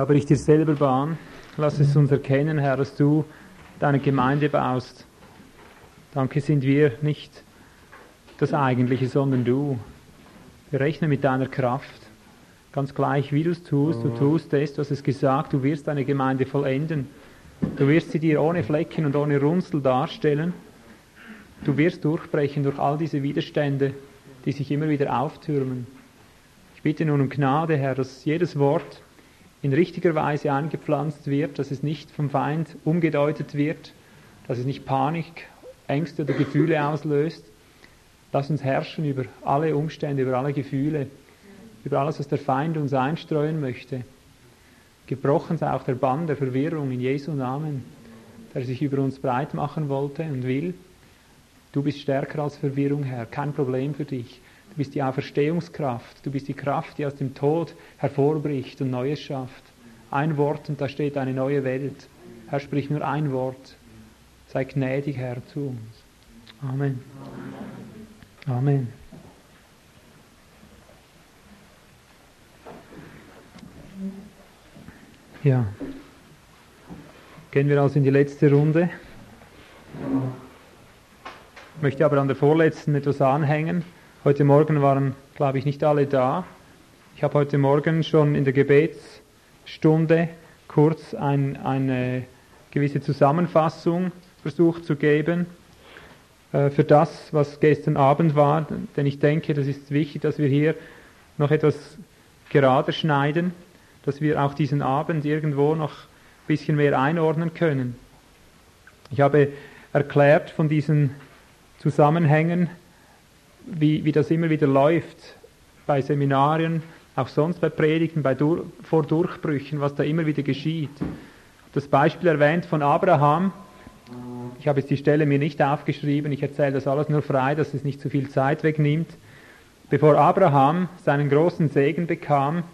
Aber ich dir selber Bahn. Lass es uns erkennen, Herr, dass du deine Gemeinde baust. Danke sind wir nicht das Eigentliche, sondern du. Wir rechnen mit deiner Kraft. Ganz gleich, wie du es tust, du tust es, du hast es gesagt, du wirst deine Gemeinde vollenden. Du wirst sie dir ohne Flecken und ohne Runzel darstellen. Du wirst durchbrechen durch all diese Widerstände, die sich immer wieder auftürmen. Ich bitte nun um Gnade, Herr, dass jedes Wort in richtiger Weise eingepflanzt wird, dass es nicht vom Feind umgedeutet wird, dass es nicht Panik, Ängste oder Gefühle auslöst. Lass uns herrschen über alle Umstände, über alle Gefühle, über alles, was der Feind uns einstreuen möchte. Gebrochen sei auch der Bann der Verwirrung in Jesu Namen, der sich über uns breit machen wollte und will. Du bist stärker als Verwirrung, Herr, kein Problem für dich. Du bist die Auferstehungskraft, du bist die Kraft, die aus dem Tod hervorbricht und Neues schafft. Ein Wort und da steht eine neue Welt. Herr, sprich nur ein Wort. Sei gnädig, Herr, zu uns. Amen. Amen. Ja. Gehen wir also in die letzte Runde. Ich möchte aber an der vorletzten etwas anhängen. Heute Morgen waren, glaube ich, nicht alle da. Ich habe heute Morgen schon in der Gebetsstunde kurz ein, eine gewisse Zusammenfassung versucht zu geben äh, für das, was gestern Abend war. Denn ich denke, das ist wichtig, dass wir hier noch etwas gerade schneiden dass wir auch diesen Abend irgendwo noch ein bisschen mehr einordnen können. Ich habe erklärt von diesen Zusammenhängen, wie, wie das immer wieder läuft bei Seminarien, auch sonst bei Predigten, bei Dur vor Durchbrüchen, was da immer wieder geschieht. Das Beispiel erwähnt von Abraham. Ich habe jetzt die Stelle mir nicht aufgeschrieben, ich erzähle das alles nur frei, dass es nicht zu viel Zeit wegnimmt. Bevor Abraham seinen großen Segen bekam,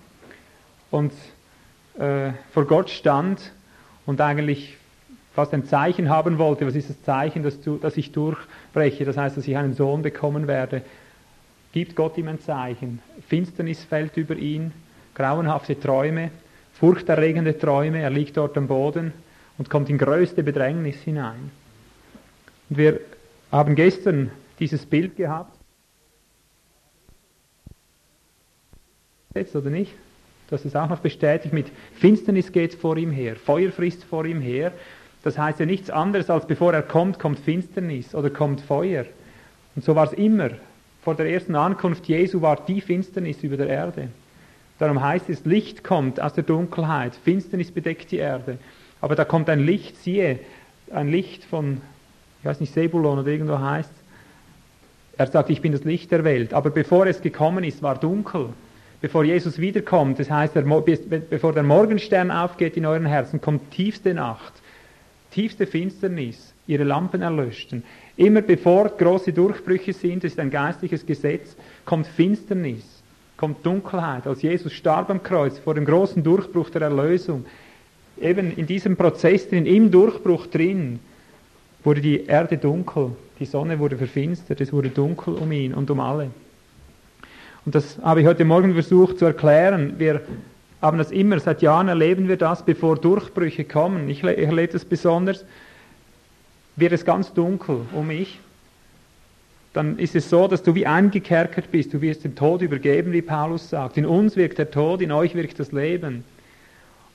und äh, vor Gott stand und eigentlich fast ein Zeichen haben wollte. Was ist das Zeichen, dass, du, dass ich durchbreche? Das heißt, dass ich einen Sohn bekommen werde. Gibt Gott ihm ein Zeichen? Finsternis fällt über ihn, grauenhafte Träume, furchterregende Träume. Er liegt dort am Boden und kommt in größte Bedrängnis hinein. Und wir haben gestern dieses Bild gehabt. Jetzt oder nicht? dass es auch noch bestätigt mit Finsternis geht vor ihm her, Feuer frisst vor ihm her. Das heißt ja nichts anderes, als bevor er kommt, kommt Finsternis oder kommt Feuer. Und so war es immer. Vor der ersten Ankunft Jesu war die Finsternis über der Erde. Darum heißt es, Licht kommt aus der Dunkelheit, Finsternis bedeckt die Erde. Aber da kommt ein Licht, siehe, ein Licht von, ich weiß nicht, Sebulon oder irgendwo heißt Er sagt, ich bin das Licht der Welt. Aber bevor es gekommen ist, war dunkel bevor Jesus wiederkommt, das heißt, bevor der Morgenstern aufgeht in euren Herzen, kommt tiefste Nacht, tiefste Finsternis, ihre Lampen erlöschten. Immer bevor große Durchbrüche sind, das ist ein geistliches Gesetz, kommt Finsternis, kommt Dunkelheit. Als Jesus starb am Kreuz vor dem großen Durchbruch der Erlösung, eben in diesem Prozess drin, im Durchbruch drin, wurde die Erde dunkel, die Sonne wurde verfinstert, es wurde dunkel um ihn und um alle. Und das habe ich heute Morgen versucht zu erklären. Wir haben das immer, seit Jahren erleben wir das, bevor Durchbrüche kommen. Ich, erlebe das besonders, wird es ganz dunkel um mich. Dann ist es so, dass du wie eingekerkert bist. Du wirst dem Tod übergeben, wie Paulus sagt. In uns wirkt der Tod, in euch wirkt das Leben.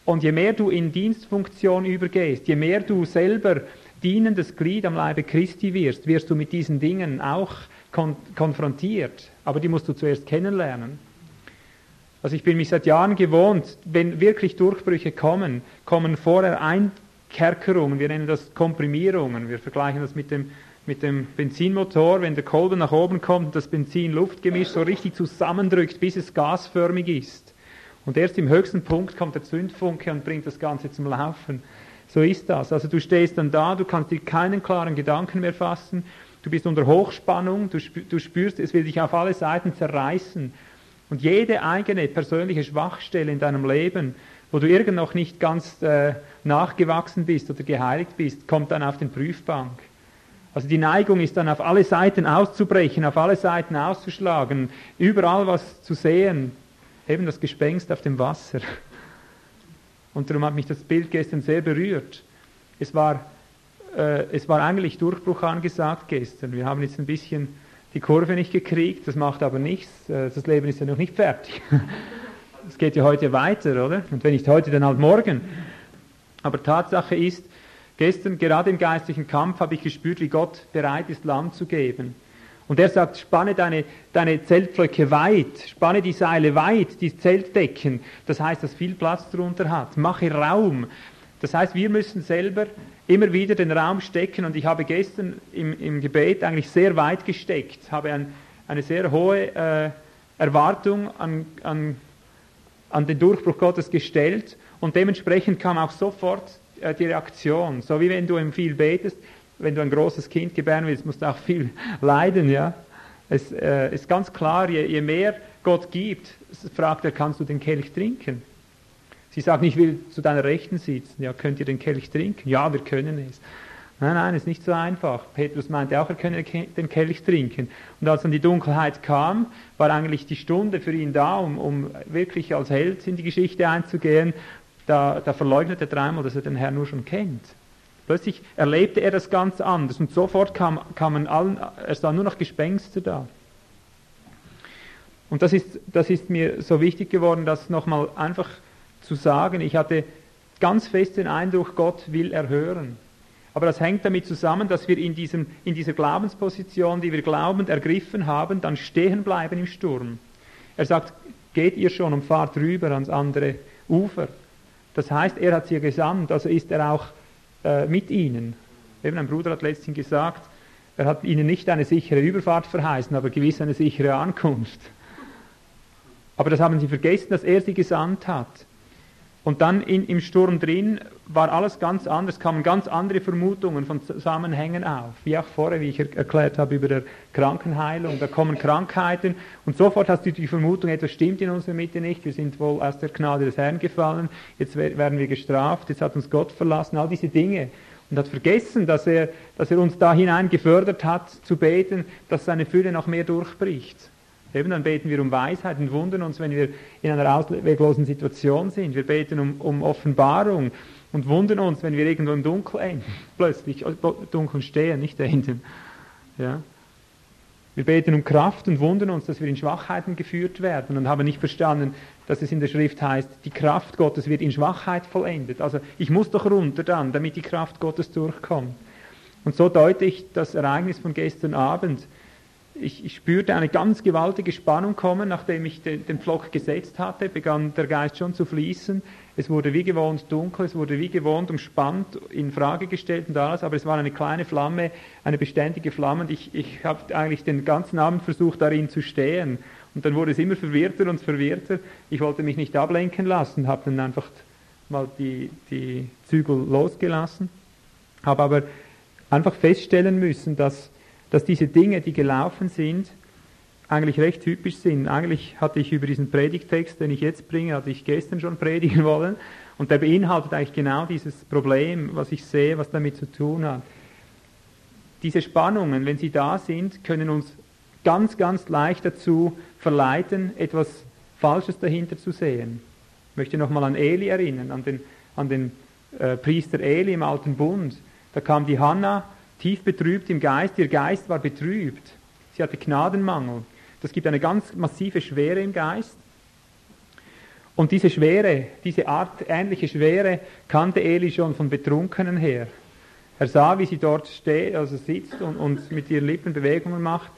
Und je mehr du in Dienstfunktion übergehst, je mehr du selber dienendes Glied am Leibe Christi wirst, wirst du mit diesen Dingen auch kon konfrontiert, aber die musst du zuerst kennenlernen. Also ich bin mich seit Jahren gewohnt, wenn wirklich Durchbrüche kommen, kommen vorher Einkerkerungen, wir nennen das Komprimierungen, wir vergleichen das mit dem, mit dem Benzinmotor, wenn der Kolben nach oben kommt und das Benzin-Luftgemisch so richtig zusammendrückt, bis es gasförmig ist. Und erst im höchsten Punkt kommt der Zündfunke und bringt das Ganze zum Laufen. So ist das. Also du stehst dann da, du kannst dir keinen klaren Gedanken mehr fassen, Du bist unter Hochspannung, du spürst, es will dich auf alle Seiten zerreißen. Und jede eigene persönliche Schwachstelle in deinem Leben, wo du irgend noch nicht ganz äh, nachgewachsen bist oder geheiligt bist, kommt dann auf den Prüfbank. Also die Neigung ist dann auf alle Seiten auszubrechen, auf alle Seiten auszuschlagen, überall was zu sehen, eben das Gespenst auf dem Wasser. Und darum hat mich das Bild gestern sehr berührt. Es war, äh, es war eigentlich Durchbruch angesagt gestern. Wir haben jetzt ein bisschen die Kurve nicht gekriegt, das macht aber nichts. Äh, das Leben ist ja noch nicht fertig. Es geht ja heute weiter, oder? Und wenn nicht heute, dann halt morgen. Aber Tatsache ist, gestern, gerade im geistlichen Kampf, habe ich gespürt, wie Gott bereit ist, Land zu geben. Und er sagt, spanne deine, deine Zeltpflöcke weit, spanne die Seile weit, die Zeltdecken. Das heißt, dass viel Platz darunter hat. Mache Raum. Das heißt, wir müssen selber immer wieder den Raum stecken. Und ich habe gestern im, im Gebet eigentlich sehr weit gesteckt, habe ein, eine sehr hohe äh, Erwartung an, an, an den Durchbruch Gottes gestellt. Und dementsprechend kam auch sofort äh, die Reaktion. So wie wenn du im viel betest, wenn du ein großes Kind gebären willst, musst du auch viel leiden, ja. Es äh, ist ganz klar, je, je mehr Gott gibt, fragt er, kannst du den Kelch trinken? Sie sagen, ich will zu deiner Rechten sitzen. Ja, könnt ihr den Kelch trinken? Ja, wir können es. Nein, nein, es ist nicht so einfach. Petrus meinte auch, er könne den Kelch trinken. Und als dann die Dunkelheit kam, war eigentlich die Stunde für ihn da, um, um wirklich als Held in die Geschichte einzugehen. Da, da verleugnet er dreimal, dass er den Herrn nur schon kennt. Plötzlich erlebte er das ganz anders und sofort kam, kamen allen, es waren nur noch Gespenster da. Und das ist, das ist mir so wichtig geworden, das nochmal einfach zu sagen. Ich hatte ganz fest den Eindruck, Gott will erhören. Aber das hängt damit zusammen, dass wir in, diesem, in dieser Glaubensposition, die wir glaubend ergriffen haben, dann stehen bleiben im Sturm. Er sagt, geht ihr schon und fahrt rüber ans andere Ufer. Das heißt, er hat sie gesandt, also ist er auch äh, mit ihnen. Eben ein Bruder hat letztens gesagt, er hat ihnen nicht eine sichere Überfahrt verheißen, aber gewiss eine sichere Ankunft. Aber das haben sie vergessen, dass er sie gesandt hat. Und dann in, im Sturm drin war alles ganz anders, kamen ganz andere Vermutungen von Zusammenhängen auf. Wie auch vorher, wie ich er erklärt habe über der Krankenheilung. Da kommen Krankheiten und sofort hast du die Vermutung, etwas stimmt in unserer Mitte nicht. Wir sind wohl aus der Gnade des Herrn gefallen. Jetzt werden wir gestraft. Jetzt hat uns Gott verlassen. All diese Dinge. Und hat vergessen, dass er, dass er uns da hinein gefördert hat, zu beten, dass seine Fülle noch mehr durchbricht. Eben dann beten wir um Weisheit und wundern uns, wenn wir in einer ausweglosen Situation sind. Wir beten um, um Offenbarung und wundern uns, wenn wir irgendwo im Dunkel enden. Plötzlich äh, dunkel stehen, nicht enden. Ja. Wir beten um Kraft und wundern uns, dass wir in Schwachheiten geführt werden und haben nicht verstanden, dass es in der Schrift heißt, die Kraft Gottes wird in Schwachheit vollendet. Also ich muss doch runter dann, damit die Kraft Gottes durchkommt. Und so deute ich das Ereignis von gestern Abend ich, ich, spürte eine ganz gewaltige Spannung kommen, nachdem ich den, den Pflock gesetzt hatte, begann der Geist schon zu fließen. Es wurde wie gewohnt dunkel, es wurde wie gewohnt umspannt, in Frage gestellt und alles, aber es war eine kleine Flamme, eine beständige Flamme und ich, ich habe eigentlich den ganzen Abend versucht, darin zu stehen. Und dann wurde es immer verwirrter und verwirrter. Ich wollte mich nicht ablenken lassen, habe dann einfach mal die, die Zügel losgelassen, habe aber einfach feststellen müssen, dass dass diese Dinge, die gelaufen sind, eigentlich recht typisch sind. Eigentlich hatte ich über diesen Predigtext, den ich jetzt bringe, hatte ich gestern schon predigen wollen. Und der beinhaltet eigentlich genau dieses Problem, was ich sehe, was damit zu tun hat. Diese Spannungen, wenn sie da sind, können uns ganz, ganz leicht dazu verleiten, etwas Falsches dahinter zu sehen. Ich möchte nochmal an Eli erinnern, an den, an den äh, Priester Eli im Alten Bund. Da kam die Hannah tief betrübt im Geist. Ihr Geist war betrübt. Sie hatte Gnadenmangel. Das gibt eine ganz massive Schwere im Geist. Und diese Schwere, diese Art ähnliche Schwere kannte Eli schon von Betrunkenen her. Er sah, wie sie dort steht, also sitzt und, und mit ihren Lippen Bewegungen macht.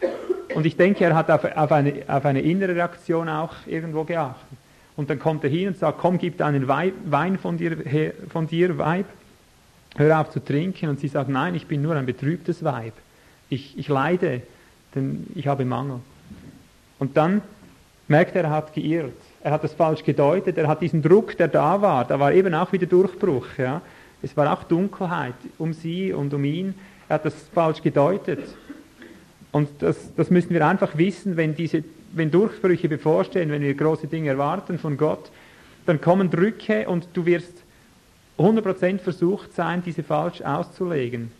Und ich denke, er hat auf, auf, eine, auf eine innere Reaktion auch irgendwo geachtet. Und dann kommt er hin und sagt, komm, gib einen Wein von dir, von dir Weib hör auf zu trinken. Und sie sagt, nein, ich bin nur ein betrübtes Weib. Ich, ich leide, denn ich habe Mangel. Und dann merkt er, er hat geirrt. Er hat das falsch gedeutet. Er hat diesen Druck, der da war. Da war eben auch wieder Durchbruch. Ja. Es war auch Dunkelheit um sie und um ihn. Er hat das falsch gedeutet. Und das, das müssen wir einfach wissen, wenn, diese, wenn Durchbrüche bevorstehen, wenn wir große Dinge erwarten von Gott, dann kommen Drücke und du wirst 100% versucht sein, diese falsch auszulegen.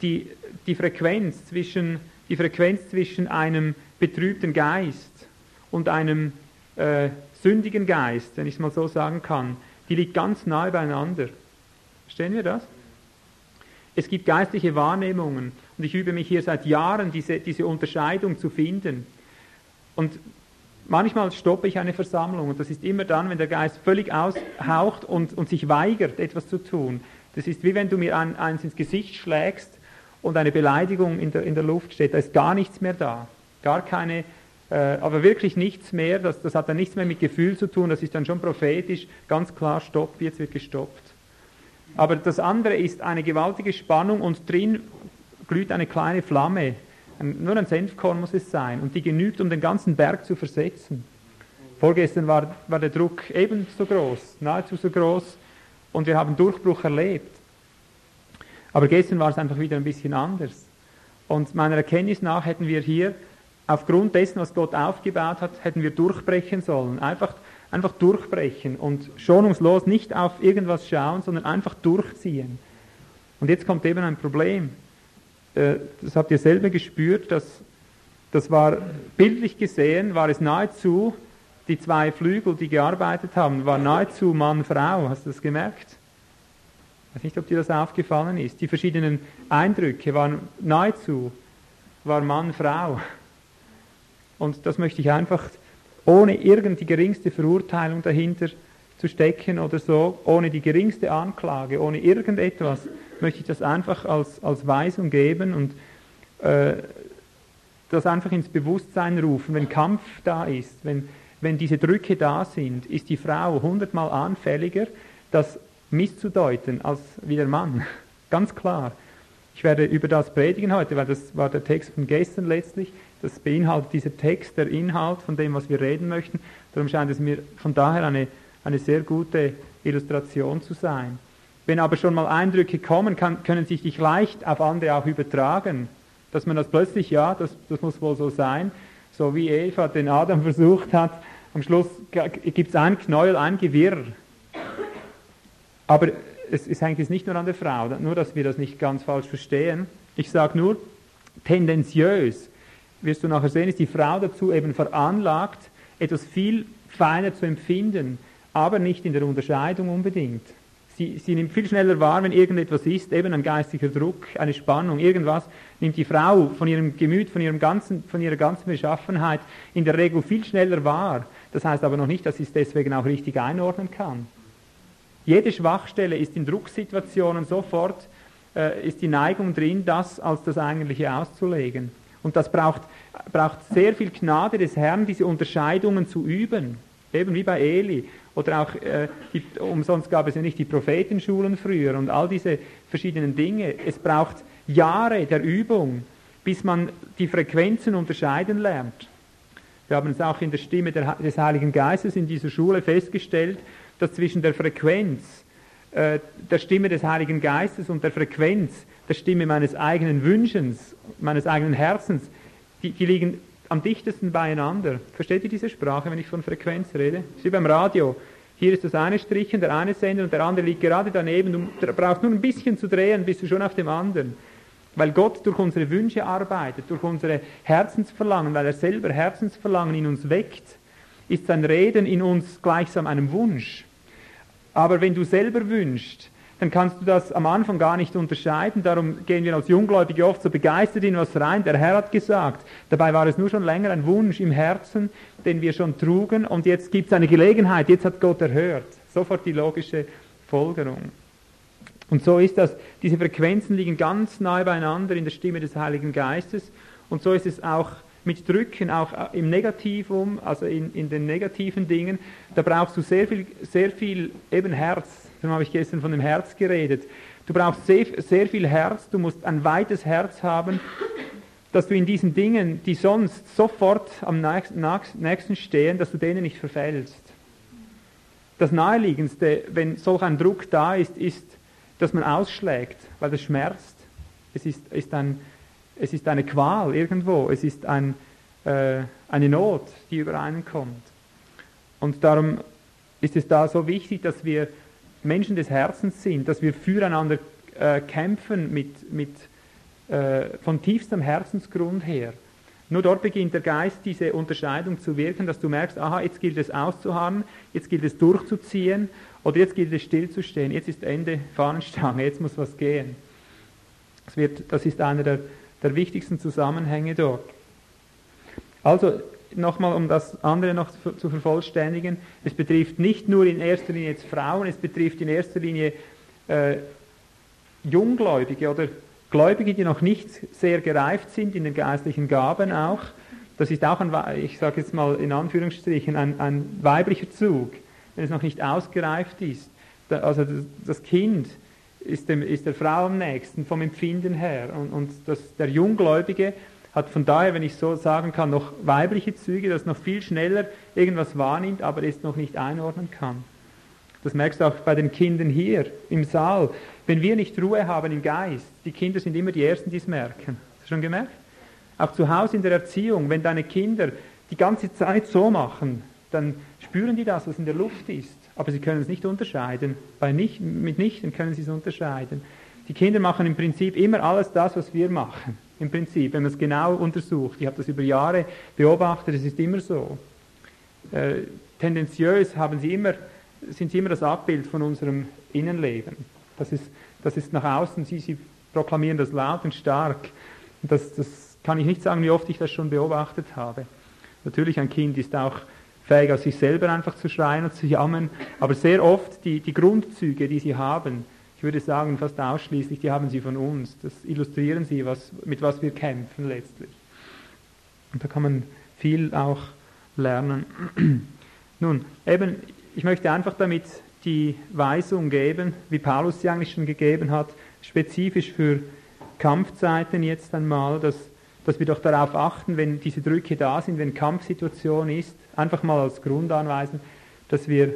Die, die, Frequenz zwischen, die Frequenz zwischen einem betrübten Geist und einem äh, sündigen Geist, wenn ich es mal so sagen kann, die liegt ganz nahe beieinander. Verstehen wir das? Es gibt geistliche Wahrnehmungen und ich übe mich hier seit Jahren, diese, diese Unterscheidung zu finden. Und manchmal stoppe ich eine Versammlung und das ist immer dann, wenn der Geist völlig aushaucht und, und sich weigert, etwas zu tun. Das ist wie wenn du mir ein, eins ins Gesicht schlägst und eine Beleidigung in der, in der Luft steht. Da ist gar nichts mehr da. Gar keine, äh, aber wirklich nichts mehr. Das, das hat dann nichts mehr mit Gefühl zu tun. Das ist dann schon prophetisch. Ganz klar, stopp, jetzt wird gestoppt. Aber das andere ist eine gewaltige Spannung und drin glüht eine kleine Flamme. Nur ein Senfkorn muss es sein. Und die genügt, um den ganzen Berg zu versetzen. Vorgestern war, war der Druck ebenso groß, nahezu so groß. Und wir haben Durchbruch erlebt. Aber gestern war es einfach wieder ein bisschen anders. Und meiner Erkenntnis nach hätten wir hier, aufgrund dessen, was Gott aufgebaut hat, hätten wir durchbrechen sollen. Einfach, einfach durchbrechen und schonungslos nicht auf irgendwas schauen, sondern einfach durchziehen. Und jetzt kommt eben ein Problem. Äh, das habt ihr selber gespürt, dass das war bildlich gesehen, war es nahezu, die zwei Flügel, die gearbeitet haben, war nahezu Mann-Frau. Hast du das gemerkt? Ich weiß nicht, ob dir das aufgefallen ist. Die verschiedenen Eindrücke waren nahezu, war Mann, Frau. Und das möchte ich einfach, ohne irgend geringste Verurteilung dahinter zu stecken oder so, ohne die geringste Anklage, ohne irgendetwas, möchte ich das einfach als, als Weisung geben und äh, das einfach ins Bewusstsein rufen. Wenn Kampf da ist, wenn, wenn diese Drücke da sind, ist die Frau hundertmal anfälliger, dass misszudeuten als wie der Mann. Ganz klar. Ich werde über das predigen heute, weil das war der Text von gestern letztlich. Das beinhaltet dieser Text, der Inhalt von dem, was wir reden möchten. Darum scheint es mir von daher eine, eine sehr gute Illustration zu sein. Wenn aber schon mal Eindrücke kommen, kann, können sich die leicht auf andere auch übertragen. Dass man das plötzlich, ja, das, das muss wohl so sein, so wie Eva den Adam versucht hat, am Schluss gibt es ein Knäuel, ein Gewirr. Aber es, es hängt jetzt nicht nur an der Frau, nur dass wir das nicht ganz falsch verstehen. Ich sage nur, tendenziös, wirst du nachher sehen, ist die Frau dazu eben veranlagt, etwas viel feiner zu empfinden, aber nicht in der Unterscheidung unbedingt. Sie, sie, nimmt viel schneller wahr, wenn irgendetwas ist, eben ein geistiger Druck, eine Spannung, irgendwas, nimmt die Frau von ihrem Gemüt, von, ihrem ganzen, von ihrer ganzen Beschaffenheit in der Regel viel schneller wahr. Das heißt aber noch nicht, dass sie es deswegen auch richtig einordnen kann. Jede Schwachstelle ist in Drucksituationen sofort, äh, ist die Neigung drin, das als das Eigentliche auszulegen. Und das braucht, braucht sehr viel Gnade des Herrn, diese Unterscheidungen zu üben. Eben wie bei Eli. Oder auch, äh, die, umsonst gab es ja nicht die Prophetenschulen früher und all diese verschiedenen Dinge. Es braucht Jahre der Übung, bis man die Frequenzen unterscheiden lernt. Wir haben es auch in der Stimme der, des Heiligen Geistes in dieser Schule festgestellt, dass zwischen der Frequenz äh, der Stimme des Heiligen Geistes und der Frequenz der Stimme meines eigenen Wünschens, meines eigenen Herzens, die, die liegen am dichtesten beieinander. Versteht ihr diese Sprache, wenn ich von Frequenz rede? Das wie beim Radio. Hier ist das eine Strichen, der eine Sender und der andere liegt gerade daneben. Du brauchst nur ein bisschen zu drehen, bist du schon auf dem anderen. Weil Gott durch unsere Wünsche arbeitet, durch unsere Herzensverlangen, weil er selber Herzensverlangen in uns weckt, ist sein Reden in uns gleichsam einem Wunsch. Aber wenn du selber wünschst, dann kannst du das am Anfang gar nicht unterscheiden. Darum gehen wir als Junggläubige oft so begeistert in was rein. Der Herr hat gesagt. Dabei war es nur schon länger ein Wunsch im Herzen, den wir schon trugen. Und jetzt gibt es eine Gelegenheit. Jetzt hat Gott erhört. Sofort die logische Folgerung. Und so ist das. Diese Frequenzen liegen ganz nahe beieinander in der Stimme des Heiligen Geistes. Und so ist es auch mit Drücken, auch im Negativum, also in, in den negativen Dingen, da brauchst du sehr viel, sehr viel eben Herz. Darum habe ich gestern von dem Herz geredet. Du brauchst sehr, sehr viel Herz, du musst ein weites Herz haben, dass du in diesen Dingen, die sonst sofort am nächsten stehen, dass du denen nicht verfällst. Das Naheliegendste, wenn solch ein Druck da ist, ist, dass man ausschlägt, weil das schmerzt. Es ist, ist ein, es ist eine Qual irgendwo, es ist ein, äh, eine Not, die über einen kommt. Und darum ist es da so wichtig, dass wir Menschen des Herzens sind, dass wir füreinander äh, kämpfen mit, mit, äh, von tiefstem Herzensgrund her. Nur dort beginnt der Geist diese Unterscheidung zu wirken, dass du merkst, aha, jetzt gilt es auszuharren, jetzt gilt es durchzuziehen oder jetzt gilt es stillzustehen, jetzt ist Ende Fahnenstange, jetzt muss was gehen. Das, wird, das ist einer der, der wichtigsten Zusammenhänge dort. Also nochmal, um das andere noch zu, vervollständigen, es betrifft nicht nur in erster Linie jetzt Frauen, es betrifft in erster Linie äh, Junggläubige oder Gläubige, die noch nicht sehr gereift sind in den geistlichen Gaben auch. Das ist auch ein, ich sage jetzt mal in Anführungsstrichen, ein, ein weiblicher Zug, wenn es noch nicht ausgereift ist. Da, also das, das Kind ist, dem, ist, der Frau am nächsten vom Empfinden her und, und das, der Junggläubige hat von daher, wenn ich so sagen kann, noch weibliche Züge, das noch viel schneller irgendwas wahrnimmt, aber es noch nicht einordnen kann. Das merkst du auch bei den Kindern hier im Saal. Wenn wir nicht Ruhe haben im Geist, die Kinder sind immer die Ersten, die es merken. Hast du schon gemerkt? Auch zu Hause in der Erziehung, wenn deine Kinder die ganze Zeit so machen, dann spüren die das, was in der Luft ist. Aber sie können es nicht unterscheiden. Bei nicht, mit Nichten können sie es unterscheiden. Die Kinder machen im Prinzip immer alles das, was wir machen im Prinzip, wenn man es genau untersucht. Ich habe das über Jahre beobachtet, es ist immer so. Äh, tendenziös haben sie immer, sind sie immer das Abbild von unserem Innenleben. Das ist, das ist nach außen, sie, sie proklamieren das laut und stark. Das, das kann ich nicht sagen, wie oft ich das schon beobachtet habe. Natürlich, ein Kind ist auch fähig, aus sich selber einfach zu schreien und zu jammern, aber sehr oft die, die Grundzüge, die sie haben, ich würde sagen fast ausschließlich, die haben sie von uns. Das illustrieren sie, was, mit was wir kämpfen letztlich. Und da kann man viel auch lernen. Nun, eben, ich möchte einfach damit die Weisung geben, wie Paulus sie eigentlich schon gegeben hat, spezifisch für Kampfzeiten jetzt einmal, dass, dass wir doch darauf achten, wenn diese Drücke da sind, wenn Kampfsituation ist, einfach mal als Grund anweisen, dass wir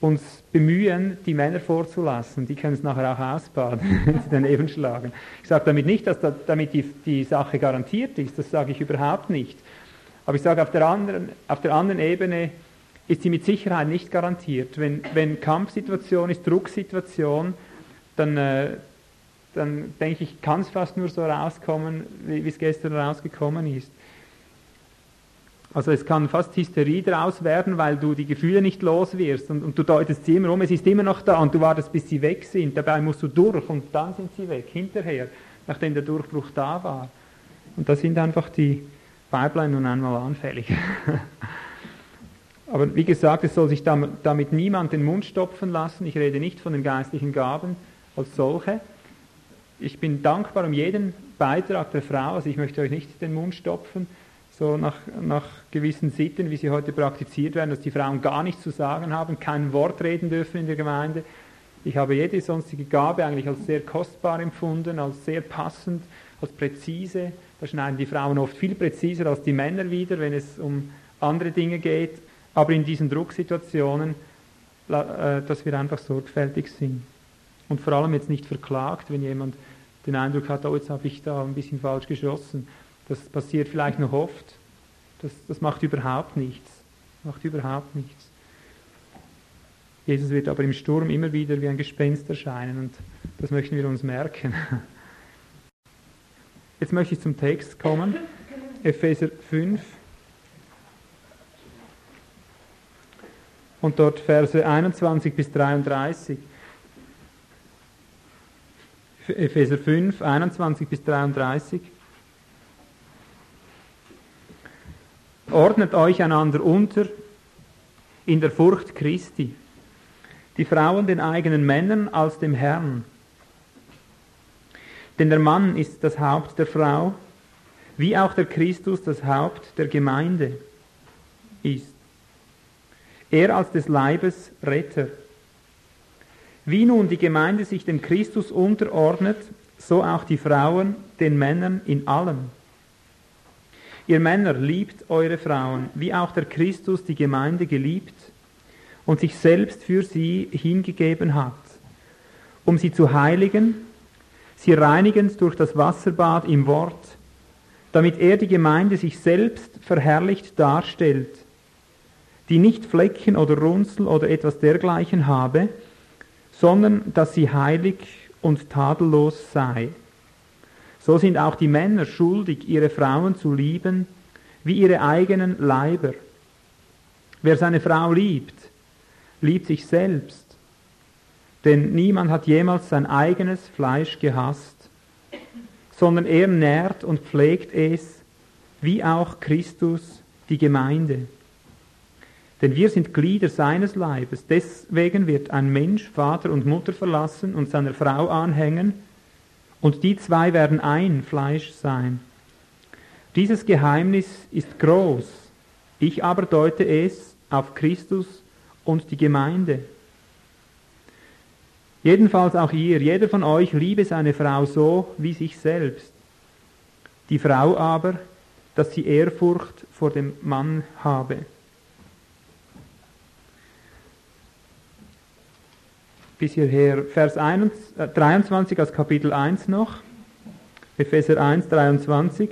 uns bemühen, die Männer vorzulassen. Die können es nachher auch ausbaden, wenn sie daneben schlagen. Ich sage damit nicht, dass da, damit die, die Sache garantiert ist, das sage ich überhaupt nicht. Aber ich sage, auf der anderen, auf der anderen Ebene ist sie mit Sicherheit nicht garantiert. Wenn, wenn Kampfsituation ist, Drucksituation, dann, äh, dann denke ich, kann es fast nur so rauskommen, wie, es gestern rausgekommen ist. Also es kann fast Hysterie daraus werden, weil du die Gefühle nicht los wirst und, und, du deutest sie immer um, es ist immer noch da und du wartest, bis sie weg sind. Dabei musst du durch und dann sind sie weg, hinterher, nachdem der Durchbruch da war. Und da sind einfach die Weiblein nun einmal anfällig. Aber wie gesagt, es soll sich damit niemand den Mund stopfen lassen. Ich rede nicht von den geistlichen Gaben als solche. Ich bin dankbar um jeden Beitrag der Frau, also ich möchte euch nicht den Mund stopfen so nach, nach gewissen Sitten, wie sie heute praktiziert werden, dass die Frauen gar nichts zu sagen haben, kein Wort reden dürfen in der Gemeinde. Ich habe jede sonstige Gabe eigentlich als sehr kostbar empfunden, als sehr passend, als präzise. Da schneiden die Frauen oft viel präziser als die Männer wieder, wenn es um andere Dinge geht. Aber in diesen Drucksituationen, äh, dass wir einfach sorgfältig sind. Und vor allem jetzt nicht verklagt, wenn jemand den Eindruck hat, oh, jetzt habe ich da ein bisschen falsch geschossen das passiert vielleicht noch oft. Das, das macht überhaupt nichts. Macht überhaupt nichts. Jesus wird aber im Sturm immer wieder wie ein Gespenst erscheinen und das möchten wir uns merken. Jetzt möchte ich zum Text kommen. Epheser 5. Und dort Verse 21 bis 33. Epheser 5, 21 bis 33. Ordnet euch einander unter in der Furcht Christi. Die Frauen den eigenen Männern als dem Herrn. Denn der Mann ist das Haupt der Frau, wie auch der Christus das Haupt der Gemeinde ist. Er als des Leibes Retter. Wie nun die Gemeinde sich dem Christus unterordnet, so auch die Frauen den Männern in allem. Ihr Männer liebt eure Frauen, wie auch der Christus die Gemeinde geliebt und sich selbst für sie hingegeben hat, um sie zu heiligen, sie reinigend durch das Wasserbad im Wort, damit er die Gemeinde sich selbst verherrlicht darstellt, die nicht Flecken oder Runzel oder etwas dergleichen habe, sondern dass sie heilig und tadellos sei. So sind auch die Männer schuldig, ihre Frauen zu lieben, wie ihre eigenen Leiber. Wer seine Frau liebt, liebt sich selbst, denn niemand hat jemals sein eigenes Fleisch gehasst, sondern er nährt und pflegt es, wie auch Christus die Gemeinde. Denn wir sind Glieder seines Leibes. Deswegen wird ein Mensch Vater und Mutter verlassen und seiner Frau anhängen, und die zwei werden ein Fleisch sein. Dieses Geheimnis ist groß. Ich aber deute es auf Christus und die Gemeinde. Jedenfalls auch ihr, jeder von euch liebe seine Frau so wie sich selbst. Die Frau aber, dass sie Ehrfurcht vor dem Mann habe. Bis hierher Vers 23 aus Kapitel 1 noch. Epheser 1, 23.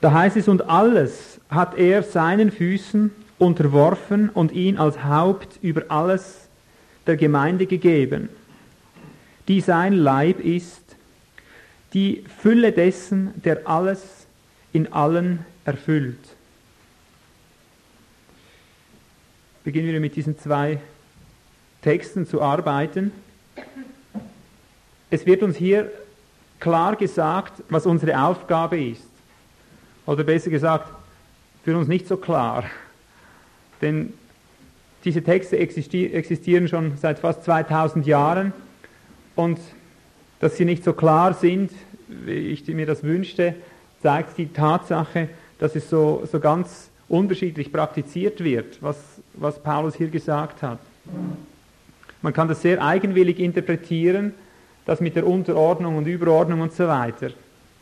Da heißt es, und alles hat er seinen Füßen unterworfen und ihn als Haupt über alles der Gemeinde gegeben, die sein Leib ist, die Fülle dessen, der alles in allen erfüllt. Beginnen wir mit diesen zwei Texten zu arbeiten. Es wird uns hier klar gesagt, was unsere Aufgabe ist. Oder besser gesagt, für uns nicht so klar. Denn diese Texte existieren schon seit fast 2000 Jahren und dass sie nicht so klar sind, wie ich mir das wünschte, zeigt die Tatsache, dass es so, so ganz unterschiedlich praktiziert wird, was, was Paulus hier gesagt hat. Man kann das sehr eigenwillig interpretieren, das mit der Unterordnung und Überordnung und so weiter.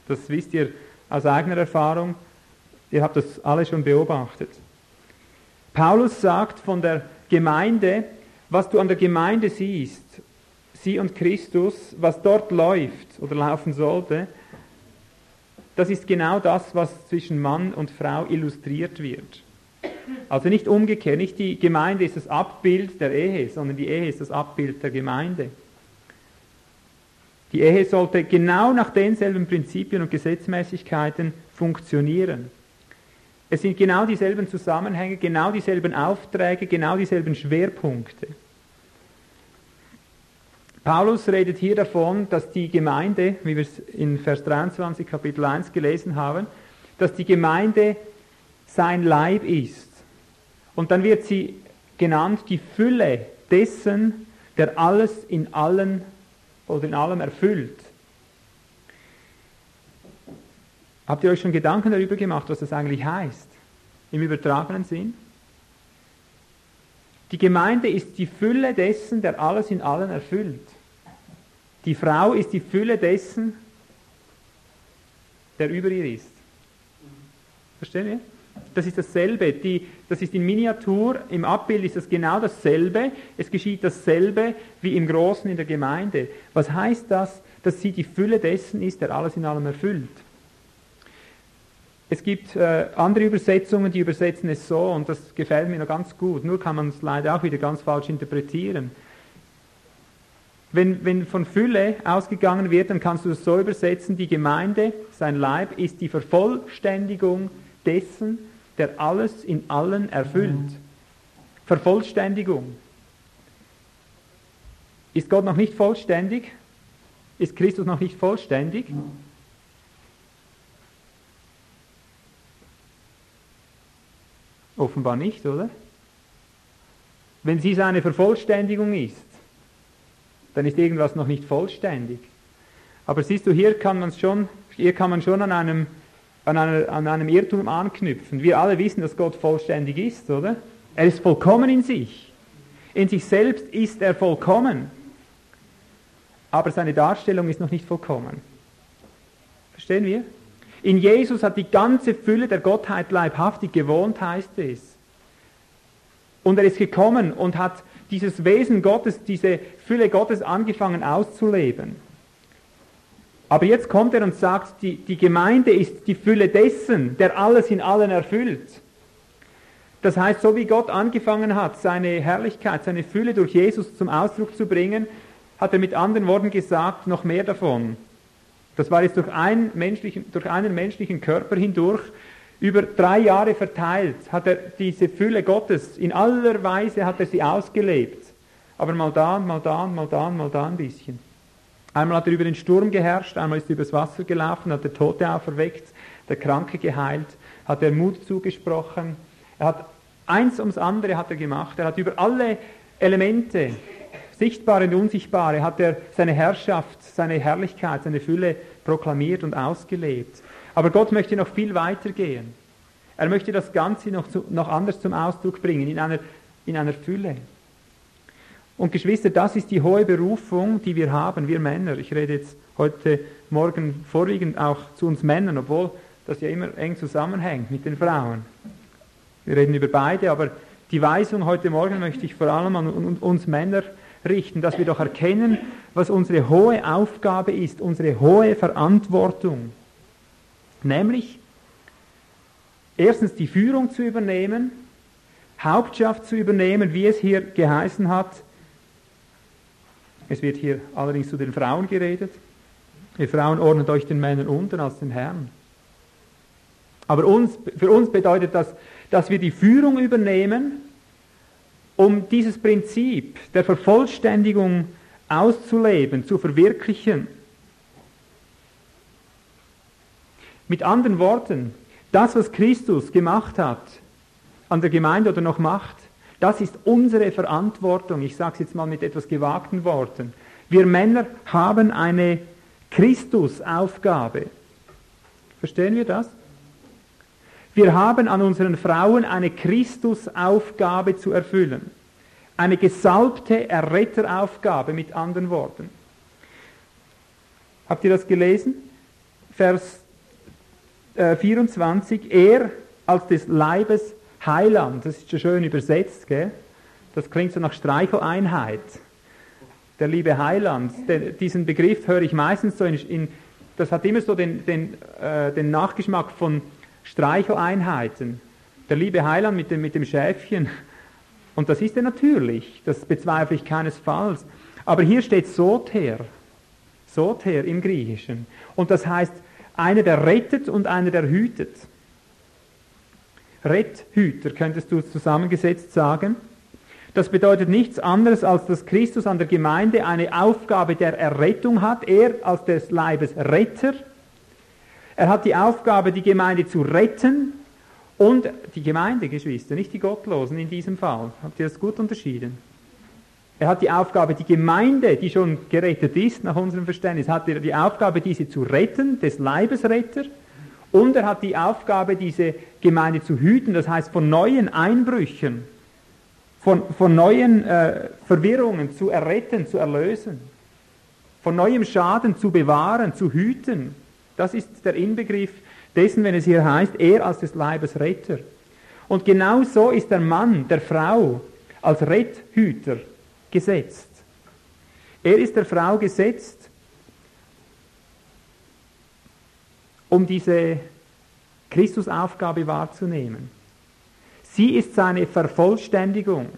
Das wisst ihr aus eigener Erfahrung. Ihr habt das alle schon beobachtet. Paulus sagt von der Gemeinde, was du an der Gemeinde siehst, sie und Christus, was dort läuft oder laufen sollte, das ist genau das, was zwischen Mann und Frau illustriert wird. Also nicht umgekehrt, nicht die Gemeinde ist das Abbild der Ehe, sondern die Ehe ist das Abbild der Gemeinde. Die Ehe sollte genau nach denselben Prinzipien und Gesetzmäßigkeiten funktionieren. Es sind genau dieselben Zusammenhänge, genau dieselben Aufträge, genau dieselben Schwerpunkte. Paulus redet hier davon, dass die Gemeinde, wie wir es in Vers 23 Kapitel 1 gelesen haben, dass die Gemeinde sein Leib ist. Und dann wird sie genannt die Fülle dessen, der alles in allen oder in allem erfüllt. Habt ihr euch schon Gedanken darüber gemacht, was das eigentlich heißt? Im übertragenen Sinn? Die Gemeinde ist die Fülle dessen, der alles in allen erfüllt. Die Frau ist die Fülle dessen, der über ihr ist. Verstehen wir? Das ist dasselbe. Die, das ist in Miniatur, im Abbild ist das genau dasselbe. Es geschieht dasselbe wie im Großen in der Gemeinde. Was heißt das? Dass sie die Fülle dessen ist, der alles in allem erfüllt. Es gibt äh, andere Übersetzungen, die übersetzen es so, und das gefällt mir noch ganz gut, nur kann man es leider auch wieder ganz falsch interpretieren. Wenn, wenn von Fülle ausgegangen wird, dann kannst du es so übersetzen, die Gemeinde, sein Leib, ist die Vervollständigung dessen, der alles in allen erfüllt. Vervollständigung. Ist Gott noch nicht vollständig? Ist Christus noch nicht vollständig? Offenbar nicht, oder? Wenn sie seine Vervollständigung ist, dann ist irgendwas noch nicht vollständig. Aber siehst du, hier kann man schon, hier kann man schon an einem, an, einer, an einem Irrtum anknüpfen. Wir alle wissen, dass Gott vollständig ist, oder? Er ist vollkommen in sich. In sich selbst ist er vollkommen. Aber seine Darstellung ist noch nicht vollkommen. Verstehen wir? In Jesus hat die ganze Fülle der Gottheit leibhaftig gewohnt, heißt es. Und er ist gekommen und hat dieses Wesen Gottes, diese Fülle Gottes angefangen auszuleben. Aber jetzt kommt er und sagt, die, die Gemeinde ist die Fülle dessen, der alles in allen erfüllt. Das heißt, so wie Gott angefangen hat, seine Herrlichkeit, seine Fülle durch Jesus zum Ausdruck zu bringen, hat er mit anderen Worten gesagt, noch mehr davon. Das war jetzt durch, ein menschlichen, durch einen menschlichen Körper hindurch über drei Jahre verteilt, hat er diese Fülle Gottes, in aller Weise hat er sie ausgelebt. Aber mal da, mal da, mal da, mal da ein bisschen. Einmal hat er über den Sturm geherrscht, einmal ist er übers Wasser gelaufen, hat der Tote auferweckt, der Kranke geheilt, hat er Mut zugesprochen. Er hat eins ums andere hat er gemacht. Er hat über alle Elemente, sichtbare und unsichtbare, hat er seine Herrschaft, seine Herrlichkeit, seine Fülle proklamiert und ausgelebt. Aber Gott möchte noch viel weiter gehen. Er möchte das Ganze noch, zu, noch anders zum Ausdruck bringen, in einer, in einer Fülle. Und Geschwister, das ist die hohe Berufung, die wir haben, wir Männer. Ich rede jetzt heute Morgen vorwiegend auch zu uns Männern, obwohl das ja immer eng zusammenhängt mit den Frauen. Wir reden über beide, aber die Weisung heute Morgen möchte ich vor allem an uns Männer richten, dass wir doch erkennen, was unsere hohe Aufgabe ist, unsere hohe Verantwortung. Nämlich, erstens die Führung zu übernehmen, Hauptschaft zu übernehmen, wie es hier geheißen hat. Es wird hier allerdings zu den Frauen geredet. Ihr Frauen ordnet euch den Männern unter als den Herrn. Aber uns, für uns bedeutet das, dass wir die Führung übernehmen, um dieses Prinzip der Vervollständigung auszuleben, zu verwirklichen. Mit anderen Worten, das, was Christus gemacht hat an der Gemeinde oder noch macht, das ist unsere Verantwortung. Ich sage es jetzt mal mit etwas gewagten Worten. Wir Männer haben eine Christusaufgabe. Verstehen wir das? Wir haben an unseren Frauen eine Christusaufgabe zu erfüllen. Eine gesalbte Erretteraufgabe mit anderen Worten. Habt ihr das gelesen? Vers 24, äh, er als des Leibes Heiland, das ist schon schön übersetzt, gell? das klingt so nach Streicheleinheit. Der liebe Heiland, den, diesen Begriff höre ich meistens so in, in das hat immer so den, den, äh, den Nachgeschmack von Streicheleinheiten. Der liebe Heiland mit dem, mit dem Schäfchen. Und das ist er natürlich, das bezweifle ich keinesfalls. Aber hier steht Soter, Soter im Griechischen. Und das heißt, einer, der rettet und einer, der hütet. Retthüter könntest du zusammengesetzt sagen. Das bedeutet nichts anderes, als dass Christus an der Gemeinde eine Aufgabe der Errettung hat, er als des Leibes Retter. Er hat die Aufgabe, die Gemeinde zu retten und die Gemeindegeschwister, nicht die Gottlosen in diesem Fall. Habt ihr das gut unterschieden? Er hat die Aufgabe, die Gemeinde, die schon gerettet ist, nach unserem Verständnis, hat er die Aufgabe, diese zu retten, des Leibes Retter. Und er hat die Aufgabe, diese Gemeinde zu hüten, das heißt von neuen Einbrüchen, von, von neuen äh, Verwirrungen zu erretten, zu erlösen, von neuem Schaden zu bewahren, zu hüten. Das ist der Inbegriff dessen, wenn es hier heißt, er als des Leibes Retter. Und genau so ist der Mann, der Frau, als Retthüter gesetzt. Er ist der Frau gesetzt, um diese Christusaufgabe wahrzunehmen. Sie ist seine Vervollständigung.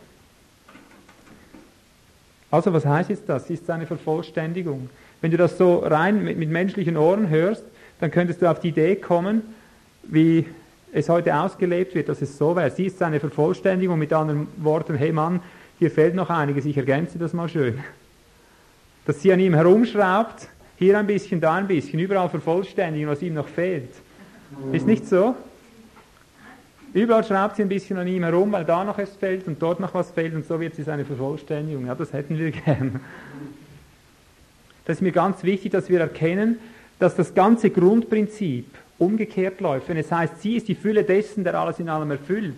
Also was heißt jetzt das? Sie ist seine Vervollständigung. Wenn du das so rein mit, mit menschlichen Ohren hörst, dann könntest du auf die Idee kommen, wie es heute ausgelebt wird, dass es so wäre. Sie ist seine Vervollständigung mit anderen Worten, hey Mann, hier fehlt noch einiges, ich ergänze das mal schön. Dass sie an ihm herumschraubt, hier ein bisschen, da ein bisschen, überall vervollständigen, was ihm noch fehlt. Ist nicht so? Überall schraubt sie ein bisschen an ihm herum, weil da noch es fehlt und dort noch was fehlt und so wird sie seine Vervollständigung. Ja, das hätten wir gern. Das ist mir ganz wichtig, dass wir erkennen, dass das ganze Grundprinzip umgekehrt läuft. Wenn es heißt, sie ist die Fülle dessen, der alles in allem erfüllt,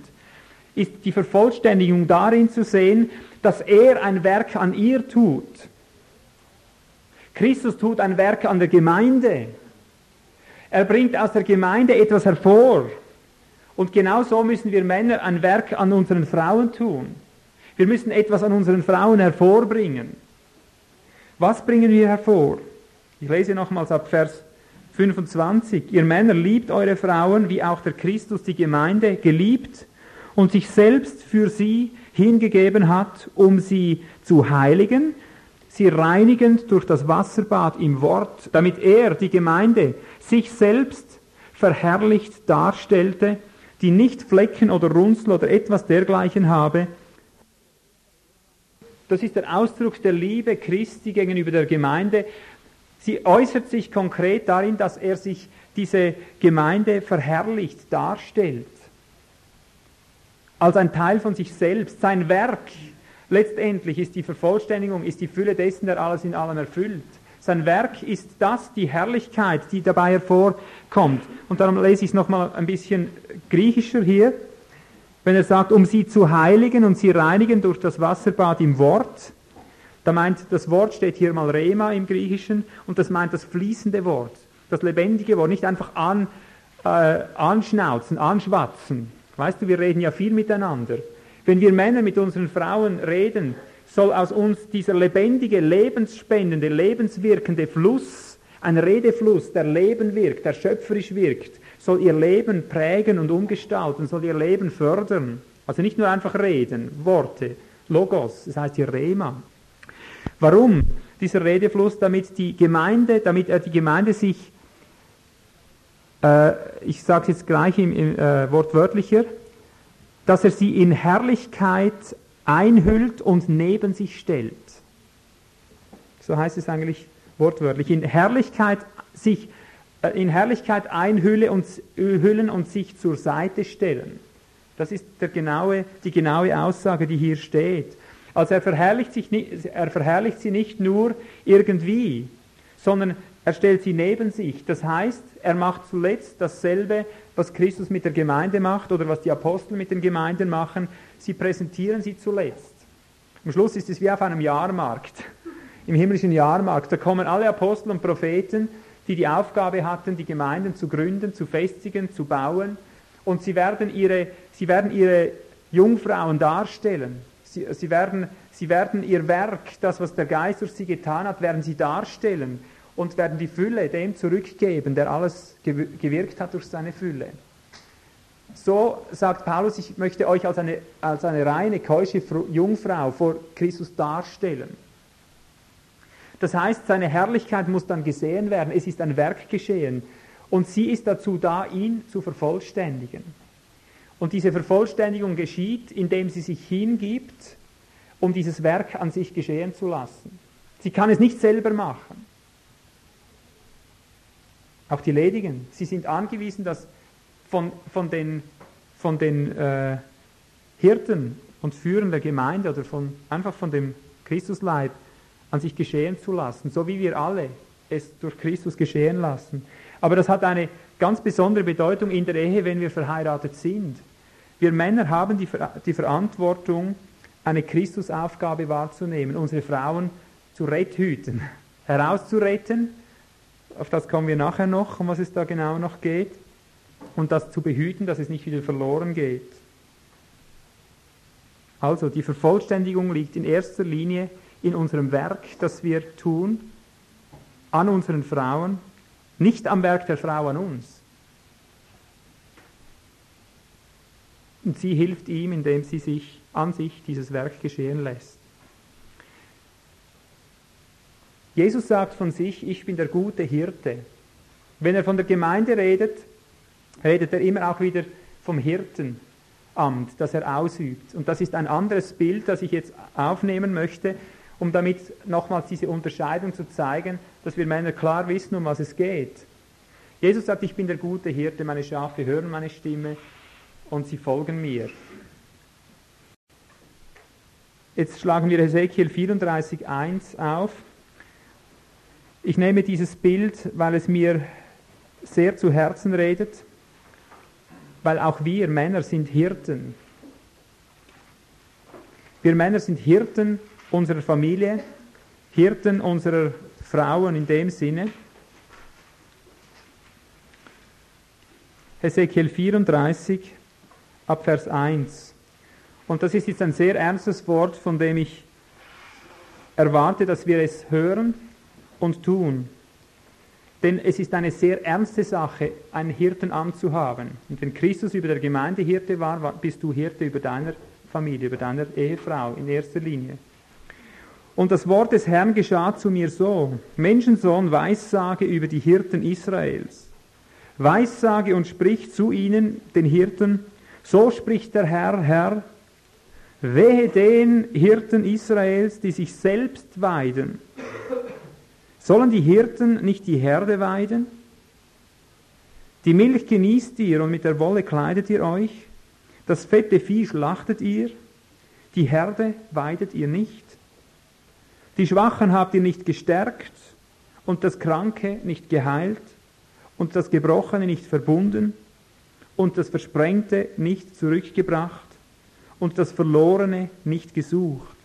ist die Vervollständigung darin zu sehen, dass er ein Werk an ihr tut. Christus tut ein Werk an der Gemeinde. Er bringt aus der Gemeinde etwas hervor. Und genau so müssen wir Männer ein Werk an unseren Frauen tun. Wir müssen etwas an unseren Frauen hervorbringen. Was bringen wir hervor? Ich lese nochmals ab Vers 25. Ihr Männer liebt eure Frauen, wie auch der Christus die Gemeinde geliebt und sich selbst für sie hingegeben hat, um sie zu heiligen, sie reinigend durch das Wasserbad im Wort, damit er, die Gemeinde, sich selbst verherrlicht darstellte, die nicht Flecken oder Runzel oder etwas dergleichen habe. Das ist der Ausdruck der Liebe Christi gegenüber der Gemeinde. Sie äußert sich konkret darin, dass er sich diese Gemeinde verherrlicht darstellt. Als ein Teil von sich selbst. Sein Werk letztendlich ist die Vervollständigung, ist die Fülle dessen, der alles in allem erfüllt. Sein Werk ist das, die Herrlichkeit, die dabei hervorkommt. Und darum lese ich es nochmal ein bisschen griechischer hier. Wenn er sagt, um sie zu heiligen und sie reinigen durch das Wasserbad im Wort, da meint, das Wort steht hier mal Rema im Griechischen und das meint das fließende Wort, das lebendige Wort, nicht einfach an, äh, anschnauzen, anschwatzen. Weißt du, wir reden ja viel miteinander. Wenn wir Männer mit unseren Frauen reden, soll aus uns dieser lebendige, lebensspendende, lebenswirkende Fluss, ein Redefluss, der Leben wirkt, der schöpferisch wirkt, soll ihr Leben prägen und umgestalten, soll ihr Leben fördern. Also nicht nur einfach reden, Worte, Logos, das heißt hier Rema. Warum dieser Redefluss? Damit die Gemeinde, damit er die Gemeinde sich, äh, ich sage es jetzt gleich im, im äh, wortwörtlicher, dass er sie in Herrlichkeit einhüllt und neben sich stellt. So heißt es eigentlich wortwörtlich. In Herrlichkeit sich äh, in Herrlichkeit einhüllen und, hüllen und sich zur Seite stellen. Das ist der genaue, die genaue Aussage, die hier steht. Also er verherrlicht, sich er verherrlicht sie nicht nur irgendwie, sondern er stellt sie neben sich. Das heißt, er macht zuletzt dasselbe, was Christus mit der Gemeinde macht oder was die Apostel mit den Gemeinden machen. Sie präsentieren sie zuletzt. Am Schluss ist es wie auf einem Jahrmarkt, im himmlischen Jahrmarkt. Da kommen alle Apostel und Propheten, die die Aufgabe hatten, die Gemeinden zu gründen, zu festigen, zu bauen. Und sie werden ihre, sie werden ihre Jungfrauen darstellen. Sie, sie, werden, sie werden ihr Werk, das, was der Geist durch sie getan hat, werden sie darstellen und werden die Fülle dem zurückgeben, der alles gewirkt hat durch seine Fülle. So sagt Paulus, ich möchte euch als eine, als eine reine, keusche Jungfrau vor Christus darstellen. Das heißt, seine Herrlichkeit muss dann gesehen werden. Es ist ein Werk geschehen. Und sie ist dazu da, ihn zu vervollständigen. Und diese Vervollständigung geschieht, indem sie sich hingibt, um dieses Werk an sich geschehen zu lassen. Sie kann es nicht selber machen. Auch die Ledigen, sie sind angewiesen, dass von, von den, von den äh, Hirten und Führern der Gemeinde oder von, einfach von dem Christusleib an sich geschehen zu lassen, so wie wir alle es durch Christus geschehen lassen. Aber das hat eine ganz besondere Bedeutung in der Ehe, wenn wir verheiratet sind. Wir Männer haben die, die Verantwortung, eine Christusaufgabe wahrzunehmen, unsere Frauen zu retthüten, herauszuretten auf das kommen wir nachher noch, um was es da genau noch geht. Und das zu behüten, dass es nicht wieder verloren geht. Also die Vervollständigung liegt in erster Linie in unserem Werk, das wir tun, an unseren Frauen, nicht am Werk der Frau an uns. Und sie hilft ihm, indem sie sich an sich dieses Werk geschehen lässt. Jesus sagt von sich, ich bin der gute Hirte. Wenn er von der Gemeinde redet, redet er immer auch wieder vom Hirtenamt, das er ausübt. Und das ist ein anderes Bild, das ich jetzt aufnehmen möchte, um damit nochmals diese Unterscheidung zu zeigen, dass wir Männer klar wissen, um was es geht. Jesus sagt, ich bin der gute Hirte, meine Schafe hören meine Stimme und sie folgen mir. Jetzt schlagen wir Ezekiel 34.1 auf. Ich nehme dieses Bild, weil es mir sehr zu Herzen redet, weil auch wir Männer sind Hirten. Wir Männer sind Hirten unserer Familie, Hirten unserer Frauen in dem Sinne. Ezekiel 34 ab Vers 1. Und das ist jetzt ein sehr ernstes Wort, von dem ich erwarte, dass wir es hören und tun. Denn es ist eine sehr ernste Sache, einen Hirten anzuhaben. Und wenn Christus über der Gemeinde Hirte war, bist du Hirte über deiner Familie, über deiner Ehefrau in erster Linie. Und das Wort des Herrn geschah zu mir so, Menschensohn, Weissage über die Hirten Israels. Weissage und sprich zu ihnen, den Hirten, so spricht der Herr, Herr, wehe den Hirten Israels, die sich selbst weiden. Sollen die Hirten nicht die Herde weiden? Die Milch genießt ihr und mit der Wolle kleidet ihr euch. Das fette Vieh schlachtet ihr. Die Herde weidet ihr nicht. Die Schwachen habt ihr nicht gestärkt und das Kranke nicht geheilt und das Gebrochene nicht verbunden und das Versprengte nicht zurückgebracht und das Verlorene nicht gesucht,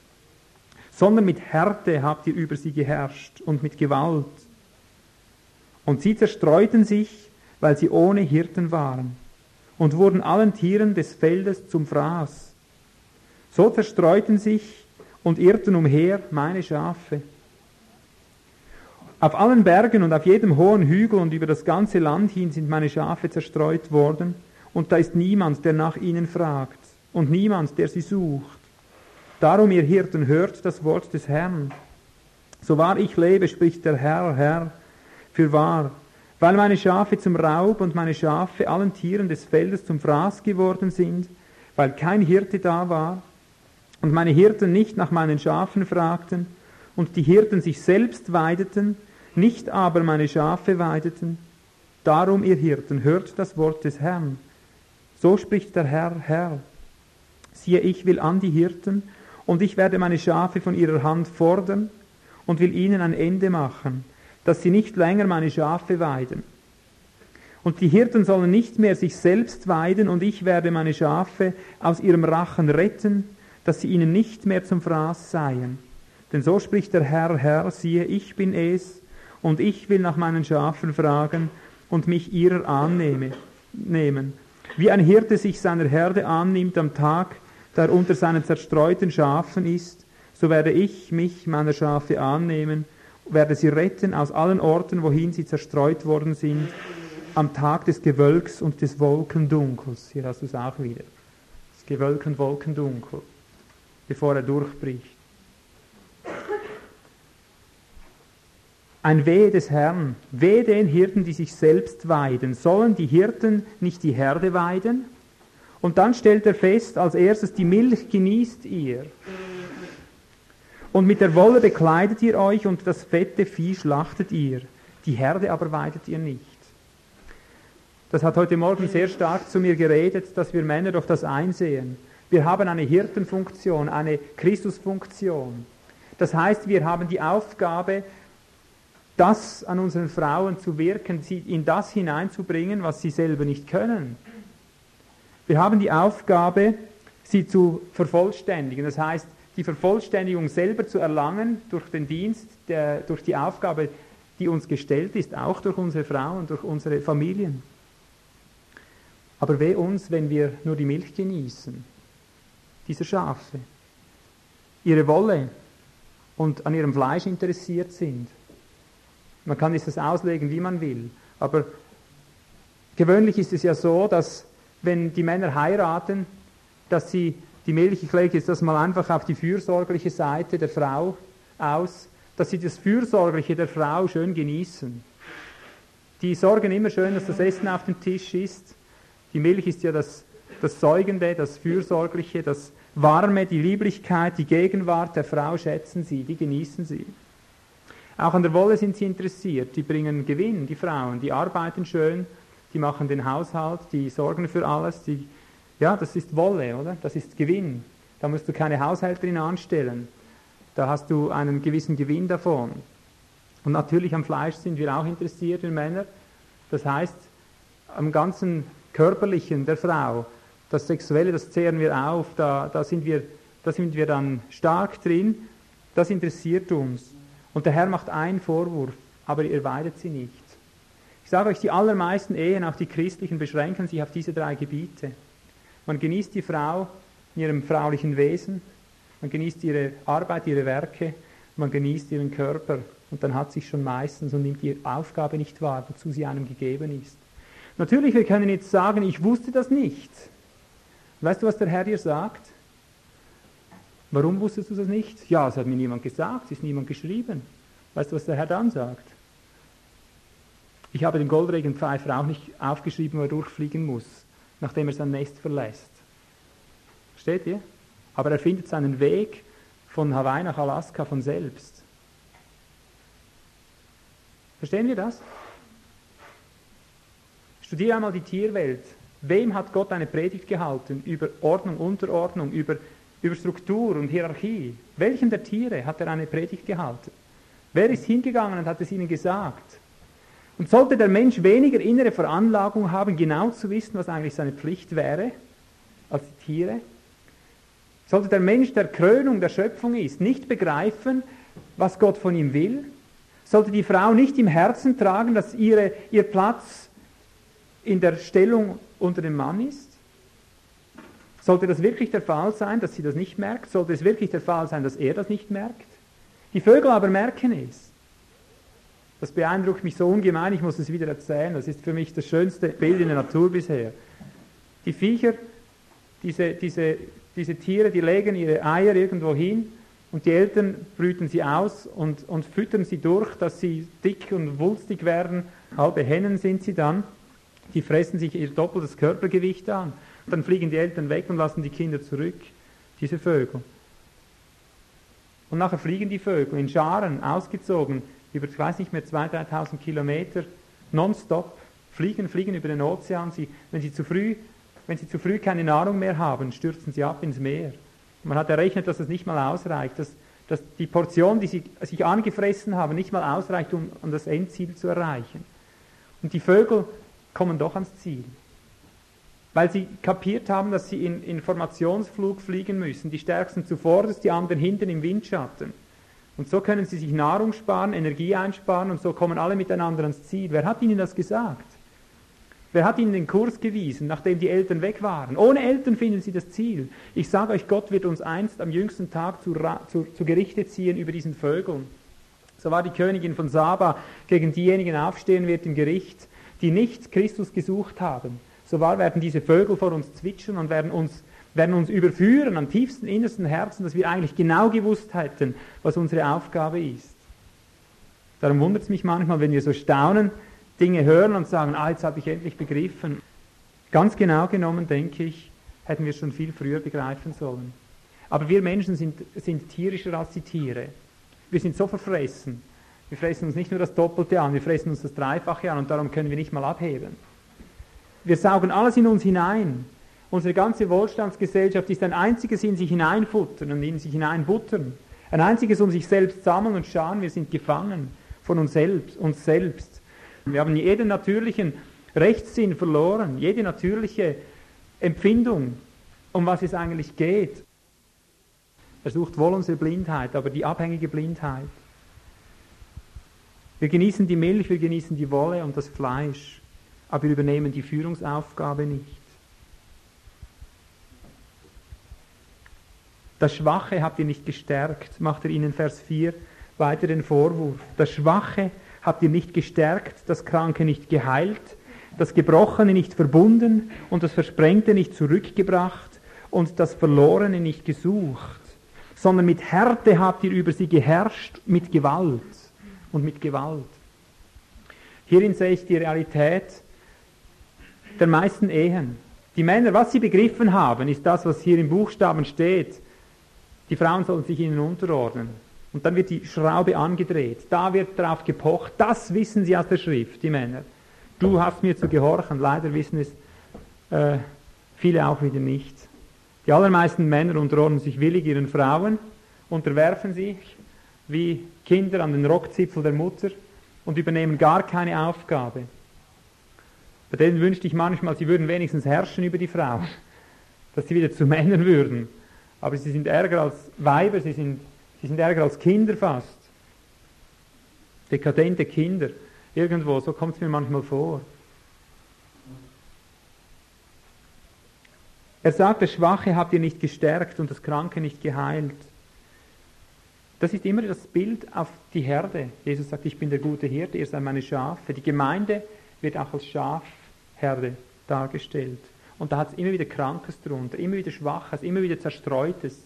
sondern mit Härte habt ihr über sie geherrscht und mit Gewalt. Und sie zerstreuten sich, weil sie ohne Hirten waren und wurden allen Tieren des Feldes zum Fraß. So zerstreuten sich und irrten umher meine Schafe. Auf allen Bergen und auf jedem hohen Hügel und über das ganze Land hin sind meine Schafe zerstreut worden, und da ist niemand, der nach ihnen fragt, und niemand, der sie sucht. Darum, ihr Hirten, hört das Wort des Herrn. So wahr ich lebe, spricht der Herr, Herr, für wahr, weil meine Schafe zum Raub und meine Schafe allen Tieren des Feldes zum Fraß geworden sind, weil kein Hirte da war, und meine Hirten nicht nach meinen Schafen fragten, und die Hirten sich selbst weideten, nicht aber meine Schafe weideten. Darum, ihr Hirten, hört das Wort des Herrn. So spricht der Herr, Herr. Siehe, ich will an die Hirten, und ich werde meine Schafe von ihrer Hand fordern, und will ihnen ein Ende machen, dass sie nicht länger meine Schafe weiden. Und die Hirten sollen nicht mehr sich selbst weiden, und ich werde meine Schafe aus ihrem Rachen retten, dass sie ihnen nicht mehr zum Fraß seien. Denn so spricht der Herr, Herr, siehe, ich bin es, und ich will nach meinen Schafen fragen und mich ihrer annehme, nehmen. Wie ein Hirte sich seiner Herde annimmt am Tag, da er unter seinen zerstreuten Schafen ist, so werde ich mich meiner Schafe annehmen, werde sie retten aus allen Orten, wohin sie zerstreut worden sind, am Tag des Gewölks und des Wolkendunkels. Hier hast du es auch wieder. Das Gewölk und Wolkendunkel bevor er durchbricht. Ein Wehe des Herrn, wehe den Hirten, die sich selbst weiden. Sollen die Hirten nicht die Herde weiden? Und dann stellt er fest, als erstes, die Milch genießt ihr. Und mit der Wolle bekleidet ihr euch und das fette Vieh schlachtet ihr. Die Herde aber weidet ihr nicht. Das hat heute Morgen sehr stark zu mir geredet, dass wir Männer doch das einsehen. Wir haben eine Hirtenfunktion, eine Christusfunktion. Das heißt, wir haben die Aufgabe, das an unseren Frauen zu wirken, sie in das hineinzubringen, was sie selber nicht können. Wir haben die Aufgabe, sie zu vervollständigen. Das heißt, die Vervollständigung selber zu erlangen durch den Dienst, der, durch die Aufgabe, die uns gestellt ist, auch durch unsere Frauen, durch unsere Familien. Aber weh uns, wenn wir nur die Milch genießen dieser Schafe, ihre Wolle und an ihrem Fleisch interessiert sind. Man kann es auslegen, wie man will, aber gewöhnlich ist es ja so, dass wenn die Männer heiraten, dass sie die Milch, ich lege jetzt das mal einfach auf die fürsorgliche Seite der Frau aus, dass sie das Fürsorgliche der Frau schön genießen. Die sorgen immer schön, dass das Essen auf dem Tisch ist. Die Milch ist ja das das Säugende, das Fürsorgliche, das Warme, die Lieblichkeit, die Gegenwart der Frau schätzen sie, die genießen sie. Auch an der Wolle sind sie interessiert, die bringen Gewinn, die Frauen, die arbeiten schön, die machen den Haushalt, die sorgen für alles, die, ja, das ist Wolle, oder? Das ist Gewinn. Da musst du keine Haushälterin anstellen. Da hast du einen gewissen Gewinn davon. Und natürlich am Fleisch sind wir auch interessiert, wir Männer. Das heißt, am ganzen Körperlichen der Frau das Sexuelle, das zehren wir auf, da, da, sind wir, da sind wir dann stark drin, das interessiert uns. Und der Herr macht einen Vorwurf, aber er weidet sie nicht. Ich sage euch, die allermeisten Ehen, auch die christlichen, beschränken sich auf diese drei Gebiete. Man genießt die Frau in ihrem fraulichen Wesen, man genießt ihre Arbeit, ihre Werke, man genießt ihren Körper und dann hat sich schon meistens und nimmt die Aufgabe nicht wahr, wozu sie einem gegeben ist. Natürlich, wir können jetzt sagen, ich wusste das nicht. Weißt du, was der Herr dir sagt? Warum wusstest du das nicht? Ja, es hat mir niemand gesagt, es ist niemand geschrieben. Weißt du, was der Herr dann sagt? Ich habe dem Goldregenpfeifer auch nicht aufgeschrieben, wo er durchfliegen muss, nachdem er sein Nest verlässt. Versteht ihr? Aber er findet seinen Weg von Hawaii nach Alaska von selbst. Verstehen wir das? Studiere einmal die Tierwelt. Wem hat Gott eine Predigt gehalten über Ordnung, Unterordnung, über, über Struktur und Hierarchie? Welchen der Tiere hat er eine Predigt gehalten? Wer ist hingegangen und hat es ihnen gesagt? Und sollte der Mensch weniger innere Veranlagung haben, genau zu wissen, was eigentlich seine Pflicht wäre, als die Tiere? Sollte der Mensch der Krönung der Schöpfung ist, nicht begreifen, was Gott von ihm will? Sollte die Frau nicht im Herzen tragen, dass ihre, ihr Platz in der Stellung unter dem Mann ist? Sollte das wirklich der Fall sein, dass sie das nicht merkt? Sollte es wirklich der Fall sein, dass er das nicht merkt? Die Vögel aber merken es. Das beeindruckt mich so ungemein, ich muss es wieder erzählen. Das ist für mich das schönste Bild in der Natur bisher. Die Viecher, diese, diese, diese Tiere, die legen ihre Eier irgendwo hin und die Eltern brüten sie aus und, und füttern sie durch, dass sie dick und wulstig werden. Halbe Hennen sind sie dann. Die fressen sich ihr doppeltes Körpergewicht an. Dann fliegen die Eltern weg und lassen die Kinder zurück, diese Vögel. Und nachher fliegen die Vögel in Scharen, ausgezogen, über, ich weiß nicht mehr, 2.000, 3.000 Kilometer, nonstop, fliegen, fliegen über den Ozean. Sie, wenn, sie zu früh, wenn sie zu früh keine Nahrung mehr haben, stürzen sie ab ins Meer. Man hat errechnet, dass das nicht mal ausreicht, dass, dass die Portion, die sie sich angefressen haben, nicht mal ausreicht, um, um das Endziel zu erreichen. Und die Vögel kommen doch ans Ziel. Weil sie kapiert haben, dass sie in Informationsflug fliegen müssen. Die Stärksten zuvorderst, die anderen hinten im Windschatten. Und so können sie sich Nahrung sparen, Energie einsparen und so kommen alle miteinander ans Ziel. Wer hat ihnen das gesagt? Wer hat ihnen den Kurs gewiesen, nachdem die Eltern weg waren? Ohne Eltern finden sie das Ziel. Ich sage euch, Gott wird uns einst am jüngsten Tag zu, zu, zu Gerichte ziehen über diesen Vögeln. So war die Königin von Saba gegen diejenigen aufstehen wird im Gericht, die nicht Christus gesucht haben. So wahr werden diese Vögel vor uns zwitschern und werden uns werden uns überführen am tiefsten, innersten Herzen, dass wir eigentlich genau gewusst hätten, was unsere Aufgabe ist. Darum wundert es mich manchmal, wenn wir so staunen, Dinge hören und sagen, ah, jetzt habe ich endlich begriffen. Ganz genau genommen, denke ich, hätten wir schon viel früher begreifen sollen. Aber wir Menschen sind, sind tierischer als die Tiere. Wir sind so verfressen. Wir fressen uns nicht nur das Doppelte an, wir fressen uns das Dreifache an und darum können wir nicht mal abheben. Wir saugen alles in uns hinein. Unsere ganze Wohlstandsgesellschaft ist ein einziges in sich hineinfuttern und in sich hineinbuttern. Ein einziges um sich selbst sammeln und schauen, wir sind gefangen von uns selbst. Uns selbst. Wir haben jeden natürlichen Rechtssinn verloren, jede natürliche Empfindung, um was es eigentlich geht. Er sucht wohl unsere Blindheit, aber die abhängige Blindheit. Wir genießen die Milch, wir genießen die Wolle und das Fleisch, aber wir übernehmen die Führungsaufgabe nicht. Das Schwache habt ihr nicht gestärkt, macht er ihnen Vers 4 weiter den Vorwurf. Das Schwache habt ihr nicht gestärkt, das Kranke nicht geheilt, das Gebrochene nicht verbunden und das Versprengte nicht zurückgebracht und das Verlorene nicht gesucht, sondern mit Härte habt ihr über sie geherrscht, mit Gewalt und mit Gewalt. Hierin sehe ich die Realität der meisten Ehen. Die Männer, was sie begriffen haben, ist das, was hier im Buchstaben steht. Die Frauen sollen sich ihnen unterordnen. Und dann wird die Schraube angedreht. Da wird darauf gepocht. Das wissen sie aus der Schrift, die Männer. Du hast mir zu gehorchen. Leider wissen es äh, viele auch wieder nicht. Die allermeisten Männer unterordnen sich willig ihren Frauen, unterwerfen sich wie Kinder an den Rockzipfel der Mutter und übernehmen gar keine Aufgabe. Bei denen wünschte ich manchmal, sie würden wenigstens herrschen über die Frauen, dass sie wieder zu Männern würden aber sie sind ärger als Weiber, sie sind, sie sind ärger als Kinder fast. Dekadente Kinder. Irgendwo, so kommt es mir manchmal vor. Er sagt, das Schwache habt ihr nicht gestärkt und das Kranke nicht geheilt. Das ist immer das Bild auf die Herde. Jesus sagt, ich bin der gute Hirte, ihr seid meine Schafe. Die Gemeinde wird auch als Schafherde dargestellt. Und da hat es immer wieder Krankes drunter, immer wieder Schwaches, immer wieder Zerstreutes.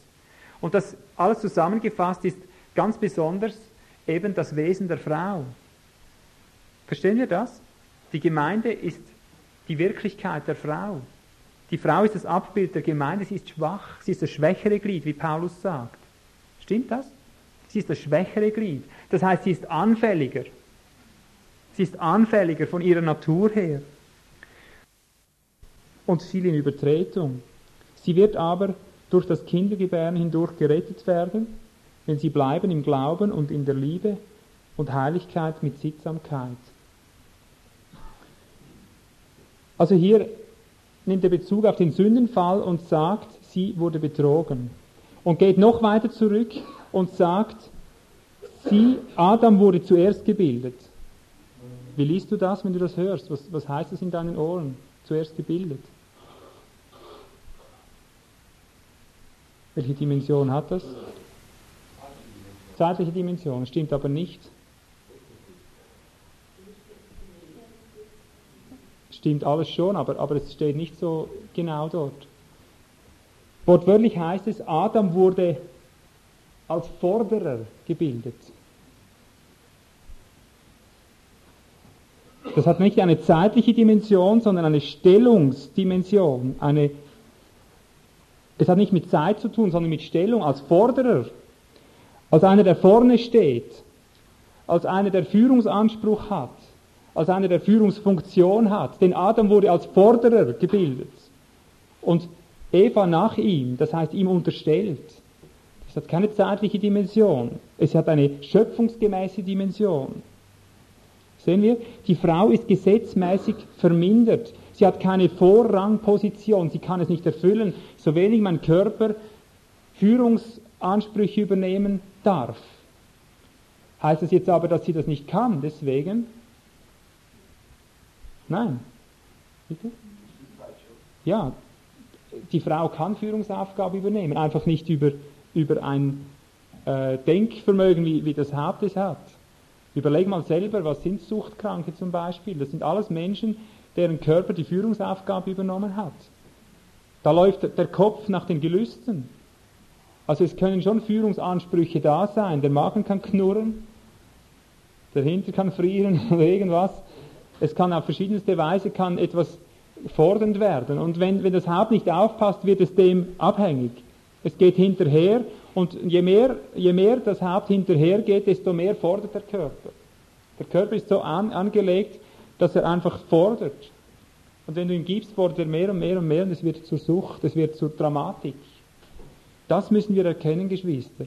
Und das alles zusammengefasst ist ganz besonders eben das Wesen der Frau. Verstehen wir das? Die Gemeinde ist die Wirklichkeit der Frau. Die Frau ist das Abbild der Gemeinde, sie ist schwach, sie ist das schwächere Glied, wie Paulus sagt. Stimmt das? Sie ist das schwächere Glied. Das heißt, sie ist anfälliger. Sie ist anfälliger von ihrer Natur her. Und viel in Übertretung. Sie wird aber durch das Kindergebären hindurch gerettet werden, wenn sie bleiben im Glauben und in der Liebe und Heiligkeit mit Sittsamkeit. Also hier nimmt er Bezug auf den Sündenfall und sagt, sie wurde betrogen. Und geht noch weiter zurück und sagt, sie, Adam wurde zuerst gebildet. Wie liest du das, wenn du das hörst? Was, was heißt das in deinen Ohren? Zuerst gebildet. Welche Dimension hat das? Zeitliche Dimension, stimmt aber nicht. Stimmt alles schon, aber, aber es steht nicht so genau dort. Wortwörtlich heißt es, Adam wurde als Forderer gebildet. Das hat nicht eine zeitliche Dimension, sondern eine Stellungsdimension. Eine, es hat nicht mit Zeit zu tun, sondern mit Stellung als Forderer, als einer, der vorne steht, als einer, der Führungsanspruch hat, als einer, der Führungsfunktion hat. Denn Adam wurde als Forderer gebildet. Und Eva nach ihm, das heißt ihm unterstellt. Hat keine zeitliche Dimension. Es hat eine schöpfungsgemäße Dimension. Sehen wir, die Frau ist gesetzmäßig vermindert. Sie hat keine Vorrangposition, sie kann es nicht erfüllen, so wenig mein Körper Führungsansprüche übernehmen darf. Heißt das jetzt aber, dass sie das nicht kann, deswegen? Nein. Bitte? Ja, die Frau kann Führungsaufgabe übernehmen, einfach nicht über, über ein äh, Denkvermögen, wie, wie das Haupt es hat. Überleg mal selber, was sind Suchtkranke zum Beispiel? Das sind alles Menschen, deren Körper die Führungsaufgabe übernommen hat. Da läuft der Kopf nach den Gelüsten. Also es können schon Führungsansprüche da sein. Der Magen kann knurren, der Hinter kann frieren oder irgendwas. Es kann auf verschiedenste Weise kann etwas fordernd werden. Und wenn, wenn das Haupt nicht aufpasst, wird es dem abhängig. Es geht hinterher und je mehr, je mehr das Haupt hinterher geht, desto mehr fordert der Körper. Der Körper ist so an, angelegt, dass er einfach fordert. Und wenn du ihn gibst, fordert er mehr und mehr und mehr und es wird zur Sucht, es wird zur Dramatik. Das müssen wir erkennen, Geschwister.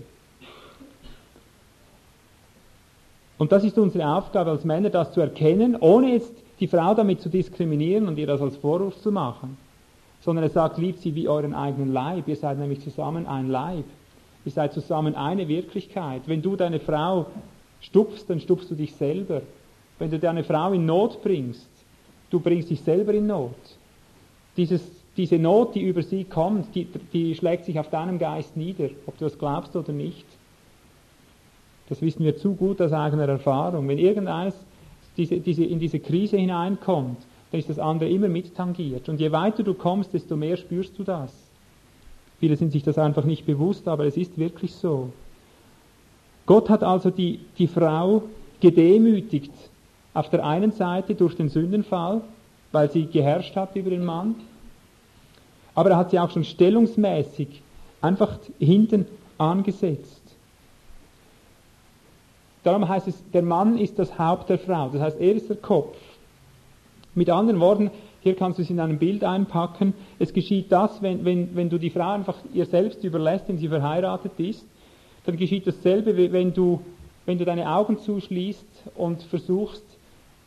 Und das ist unsere Aufgabe als Männer, das zu erkennen, ohne jetzt die Frau damit zu diskriminieren und ihr das als Vorwurf zu machen, sondern er sagt, liebt sie wie euren eigenen Leib. Ihr seid nämlich zusammen ein Leib. Ihr seid zusammen eine Wirklichkeit. Wenn du deine Frau stupfst, dann stupfst du dich selber. Wenn du deine Frau in Not bringst, du bringst dich selber in Not. Dieses, diese Not, die über sie kommt, die, die schlägt sich auf deinem Geist nieder, ob du das glaubst oder nicht. Das wissen wir zu gut aus eigener Erfahrung. Wenn irgendeines diese, diese, in diese Krise hineinkommt, dann ist das andere immer mittangiert. Und je weiter du kommst, desto mehr spürst du das. Viele sind sich das einfach nicht bewusst, aber es ist wirklich so. Gott hat also die, die Frau gedemütigt, auf der einen Seite durch den Sündenfall, weil sie geherrscht hat über den Mann, aber er hat sie auch schon stellungsmäßig einfach hinten angesetzt. Darum heißt es, der Mann ist das Haupt der Frau. Das heißt, er ist der Kopf. Mit anderen Worten, hier kannst du es in einem Bild einpacken. Es geschieht das, wenn, wenn, wenn du die Frau einfach ihr selbst überlässt, wenn sie verheiratet ist, dann geschieht dasselbe, wenn du, wenn du deine Augen zuschließt und versuchst,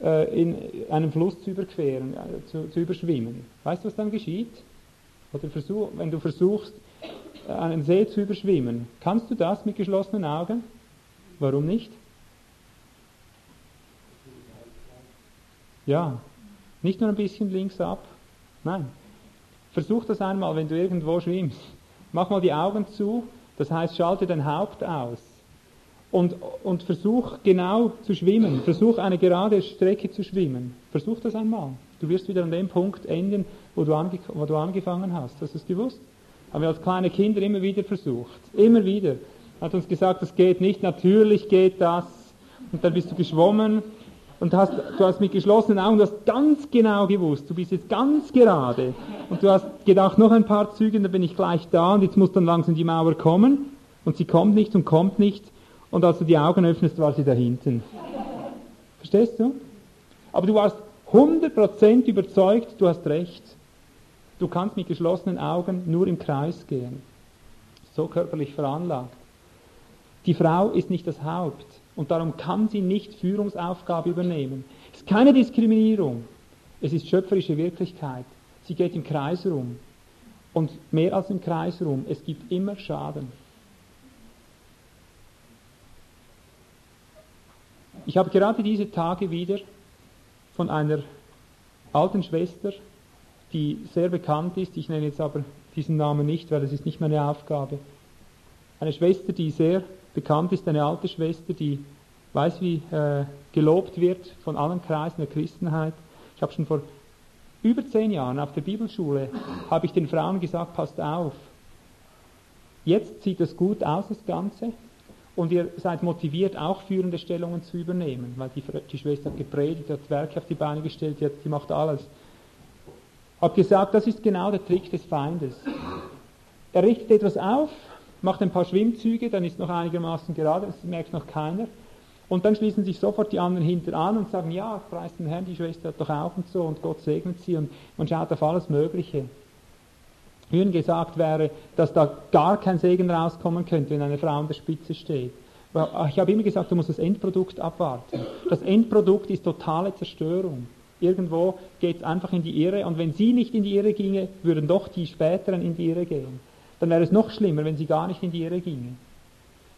äh, in einen Fluss zu überqueren, äh, zu, zu überschwimmen. Weißt du, was dann geschieht? Oder versuch, wenn du versuchst, einen See zu überschwimmen, kannst du das mit geschlossenen Augen? Warum nicht? Ja, nicht nur ein bisschen links ab. Nein. Versuch das einmal, wenn du irgendwo schwimmst. Mach mal die Augen zu, das heißt, schalte dein Haupt aus. Und, und versuch genau zu schwimmen. Versuch eine gerade Strecke zu schwimmen. Versuch das einmal. Du wirst wieder an dem Punkt enden, wo du, ange wo du angefangen hast. Hast du es gewusst? Haben wir als kleine Kinder immer wieder versucht. Immer wieder. Hat uns gesagt, das geht nicht, natürlich geht das. Und dann bist du geschwommen und hast, du hast mit geschlossenen Augen, du hast ganz genau gewusst, du bist jetzt ganz gerade. Und du hast gedacht, noch ein paar Züge, dann bin ich gleich da und jetzt muss dann langsam die Mauer kommen. Und sie kommt nicht und kommt nicht. Und als du die Augen öffnest, war sie da hinten. Verstehst du? Aber du warst 100% überzeugt, du hast recht. Du kannst mit geschlossenen Augen nur im Kreis gehen. So körperlich veranlagt. Die Frau ist nicht das Haupt und darum kann sie nicht Führungsaufgabe übernehmen. Es ist keine Diskriminierung. Es ist schöpferische Wirklichkeit. Sie geht im Kreis rum. Und mehr als im Kreis rum. Es gibt immer Schaden. Ich habe gerade diese Tage wieder von einer alten Schwester, die sehr bekannt ist, ich nenne jetzt aber diesen Namen nicht, weil es ist nicht meine Aufgabe, eine Schwester, die sehr bekannt ist, eine alte Schwester, die weiß, wie äh, gelobt wird von allen Kreisen der Christenheit. Ich habe schon vor über zehn Jahren auf der Bibelschule, habe ich den Frauen gesagt, passt auf, jetzt sieht es gut aus, das Ganze, und ihr seid motiviert, auch führende Stellungen zu übernehmen, weil die, die Schwester hat gepredigt, hat Werke auf die Beine gestellt, die, hat, die macht alles. Hab gesagt, das ist genau der Trick des Feindes. Er richtet etwas auf, macht ein paar Schwimmzüge, dann ist noch einigermaßen gerade, das merkt noch keiner. Und dann schließen sich sofort die anderen hinter an und sagen, ja, preis den Herrn, die Schwester hat doch auch und so und Gott segnet sie und man schaut auf alles Mögliche. Ihnen gesagt wäre, dass da gar kein Segen rauskommen könnte, wenn eine Frau an der Spitze steht. Ich habe immer gesagt, du musst das Endprodukt abwarten. Das Endprodukt ist totale Zerstörung. Irgendwo geht es einfach in die Irre und wenn sie nicht in die Irre ginge, würden doch die Späteren in die Irre gehen. Dann wäre es noch schlimmer, wenn sie gar nicht in die Irre ginge.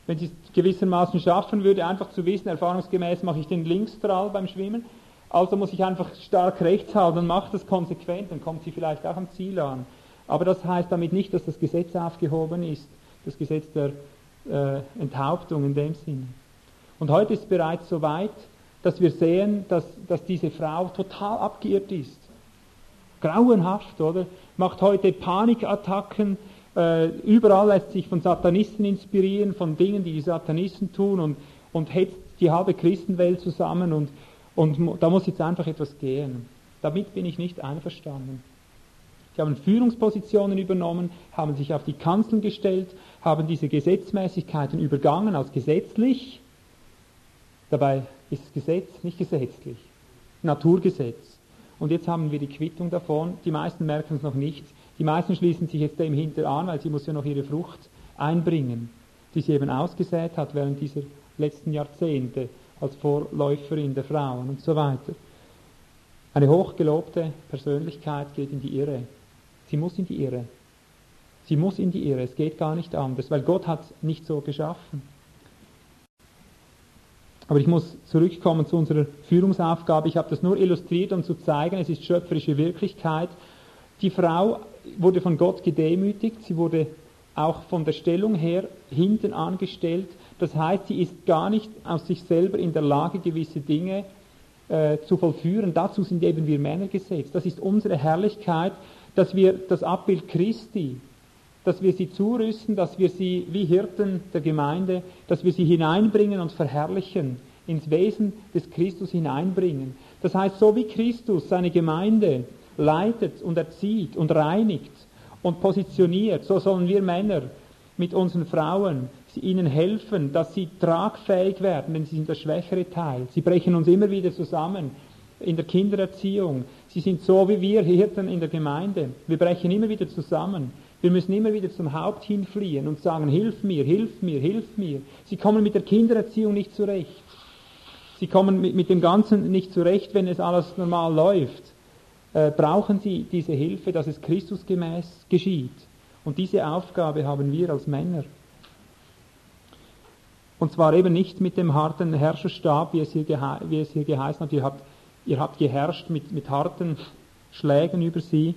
Wenn sie es gewissermaßen schaffen würde, einfach zu wissen, erfahrungsgemäß mache ich den Linksstrahl beim Schwimmen, also muss ich einfach stark rechts halten und mache das konsequent, dann kommt sie vielleicht auch am Ziel an. Aber das heißt damit nicht, dass das Gesetz aufgehoben ist, das Gesetz der äh, Enthauptung in dem Sinn. Und heute ist es bereits so weit, dass wir sehen, dass, dass diese Frau total abgeirrt ist. Grauenhaft, oder? Macht heute Panikattacken, äh, überall lässt sich von Satanisten inspirieren, von Dingen, die die Satanisten tun und, und hetzt die halbe Christenwelt zusammen und, und da muss jetzt einfach etwas gehen. Damit bin ich nicht einverstanden. Sie haben Führungspositionen übernommen, haben sich auf die Kanzeln gestellt, haben diese Gesetzmäßigkeiten übergangen als gesetzlich. Dabei ist es Gesetz nicht gesetzlich. Naturgesetz. Und jetzt haben wir die Quittung davon. Die meisten merken es noch nicht. Die meisten schließen sich jetzt dem hinter an, weil sie muss ja noch ihre Frucht einbringen, die sie eben ausgesät hat während dieser letzten Jahrzehnte als Vorläuferin der Frauen und so weiter. Eine hochgelobte Persönlichkeit geht in die Irre. Sie muss in die Irre. Sie muss in die Irre. Es geht gar nicht anders, weil Gott hat es nicht so geschaffen. Aber ich muss zurückkommen zu unserer Führungsaufgabe. Ich habe das nur illustriert, um zu zeigen, es ist schöpferische Wirklichkeit. Die Frau wurde von Gott gedemütigt, sie wurde auch von der Stellung her hinten angestellt. Das heißt, sie ist gar nicht aus sich selber in der Lage, gewisse Dinge äh, zu vollführen. Dazu sind eben wir Männer gesetzt. Das ist unsere Herrlichkeit, dass wir das Abbild Christi, dass wir sie zurüsten, dass wir sie wie Hirten der Gemeinde, dass wir sie hineinbringen und verherrlichen, ins Wesen des Christus hineinbringen. Das heißt, so wie Christus seine Gemeinde leitet und erzieht und reinigt und positioniert, so sollen wir Männer mit unseren Frauen ihnen helfen, dass sie tragfähig werden, denn sie sind der schwächere Teil. Sie brechen uns immer wieder zusammen in der Kindererziehung. Sie sind so wie wir Hirten in der Gemeinde. Wir brechen immer wieder zusammen. Wir müssen immer wieder zum Haupt hinfliehen und sagen, hilf mir, hilf mir, hilf mir. Sie kommen mit der Kindererziehung nicht zurecht. Sie kommen mit, mit dem Ganzen nicht zurecht, wenn es alles normal läuft. Äh, brauchen sie diese Hilfe, dass es Christusgemäß geschieht. Und diese Aufgabe haben wir als Männer. Und zwar eben nicht mit dem harten Herrscherstab, wie es hier, wie es hier geheißen hat. Ihr habt ihr habt geherrscht mit, mit harten Schlägen über sie,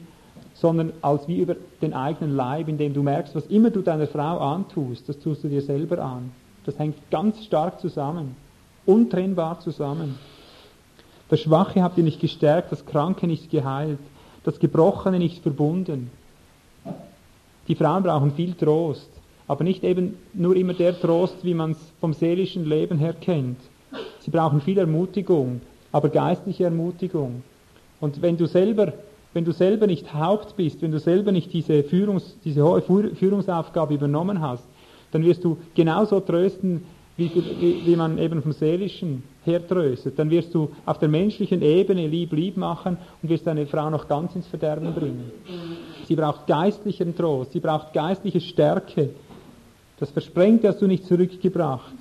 sondern als wie über den eigenen Leib, indem du merkst, was immer du deiner Frau antust, das tust du dir selber an. Das hängt ganz stark zusammen, untrennbar zusammen. Das Schwache habt ihr nicht gestärkt, das Kranke nicht geheilt, das Gebrochene nicht verbunden. Die Frauen brauchen viel Trost, aber nicht eben nur immer der Trost, wie man es vom seelischen Leben her kennt. Sie brauchen viel Ermutigung, aber geistliche Ermutigung. Und wenn du selber, wenn du selber nicht Haupt bist, wenn du selber nicht diese, Führungs, diese hohe Führungsaufgabe übernommen hast, dann wirst du genauso trösten, wie, wie, wie man eben vom Seelischen her tröstet. Dann wirst du auf der menschlichen Ebene lieb lieb machen und wirst deine Frau noch ganz ins Verderben bringen. Sie braucht geistlichen Trost, sie braucht geistliche Stärke. Das Versprengte hast du nicht zurückgebracht.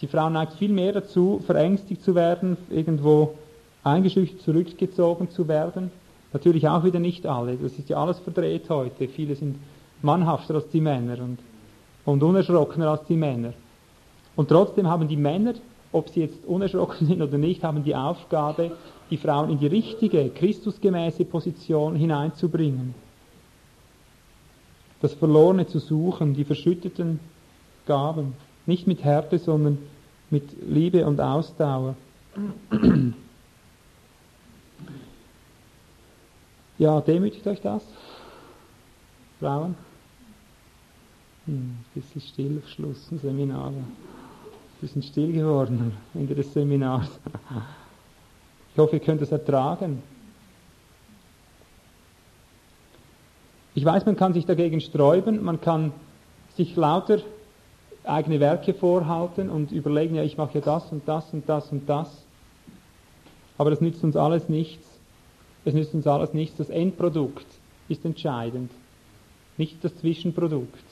Die Frau neigt viel mehr dazu, verängstigt zu werden, irgendwo eingeschüchtert zurückgezogen zu werden. Natürlich auch wieder nicht alle. Das ist ja alles verdreht heute. Viele sind mannhafter als die Männer und, und unerschrockener als die Männer. Und trotzdem haben die Männer, ob sie jetzt unerschrocken sind oder nicht, haben die Aufgabe, die Frauen in die richtige, christusgemäße Position hineinzubringen. Das Verlorene zu suchen, die verschütteten Gaben. Nicht mit Härte, sondern mit Liebe und Ausdauer. Ja, demütigt euch das? Frauen? Hm, bisschen still auf Schluss im Seminar. Ein bisschen still geworden am Ende des Seminars. Ich hoffe, ihr könnt es ertragen. Ich weiß, man kann sich dagegen sträuben, man kann sich lauter eigene Werke vorhalten und überlegen, ja, ich mache ja das und das und das und das. Aber das nützt uns alles nichts. Es nützt uns alles nichts. Das Endprodukt ist entscheidend, nicht das Zwischenprodukt.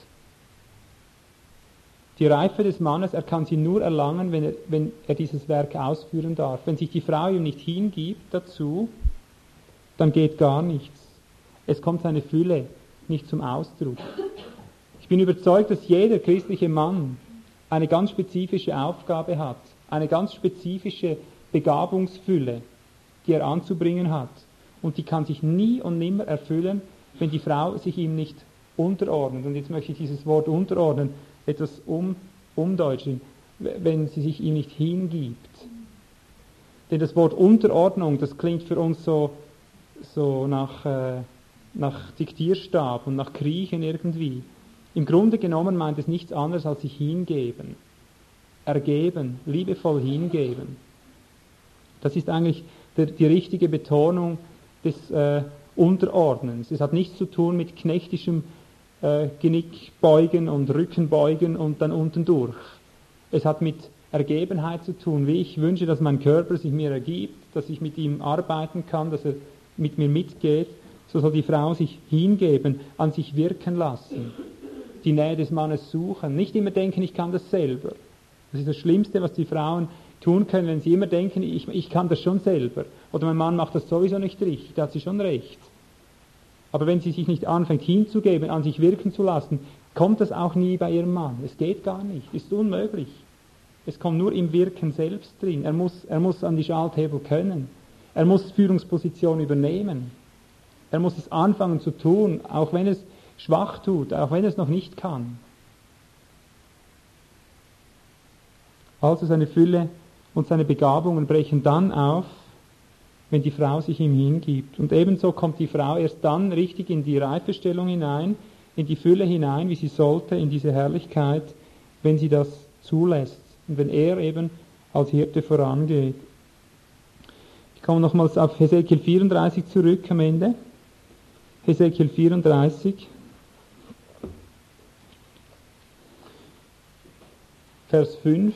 Die Reife des Mannes, er kann sie nur erlangen, wenn er, wenn er dieses Werk ausführen darf. Wenn sich die Frau ihm nicht hingibt dazu, dann geht gar nichts. Es kommt seine Fülle nicht zum Ausdruck. Ich bin überzeugt, dass jeder christliche Mann eine ganz spezifische Aufgabe hat, eine ganz spezifische Begabungsfülle, die er anzubringen hat. Und die kann sich nie und nimmer erfüllen, wenn die Frau sich ihm nicht unterordnet. Und jetzt möchte ich dieses Wort unterordnen etwas um, umdeutschen, wenn sie sich ihm nicht hingibt. Denn das Wort Unterordnung, das klingt für uns so, so nach, äh, nach Diktierstab und nach Kriechen irgendwie. Im Grunde genommen meint es nichts anderes als sich hingeben, ergeben, liebevoll hingeben. Das ist eigentlich der, die richtige Betonung des äh, Unterordnens. Es hat nichts zu tun mit knechtischem äh, Genickbeugen und Rückenbeugen und dann unten durch. Es hat mit Ergebenheit zu tun, wie ich wünsche, dass mein Körper sich mir ergibt, dass ich mit ihm arbeiten kann, dass er mit mir mitgeht, so soll die Frau sich hingeben, an sich wirken lassen, die Nähe des Mannes suchen, nicht immer denken, ich kann das selber. Das ist das Schlimmste, was die Frauen tun können, wenn sie immer denken, ich, ich kann das schon selber. Oder mein Mann macht das sowieso nicht richtig, da hat sie schon recht. Aber wenn sie sich nicht anfängt hinzugeben, an sich wirken zu lassen, kommt das auch nie bei ihrem Mann. Es geht gar nicht, ist unmöglich. Es kommt nur im Wirken selbst drin. Er muss, er muss an die Schalthebel können. Er muss Führungsposition übernehmen. Er muss es anfangen zu tun, auch wenn es schwach tut, auch wenn es noch nicht kann. Also seine Fülle und seine Begabungen brechen dann auf, wenn die Frau sich ihm hingibt. Und ebenso kommt die Frau erst dann richtig in die Reifestellung hinein, in die Fülle hinein, wie sie sollte, in diese Herrlichkeit, wenn sie das zulässt und wenn er eben als Hirte vorangeht. Ich komme nochmals auf Hesekiel 34 zurück am Ende. Hesekiel 34. Vers 5.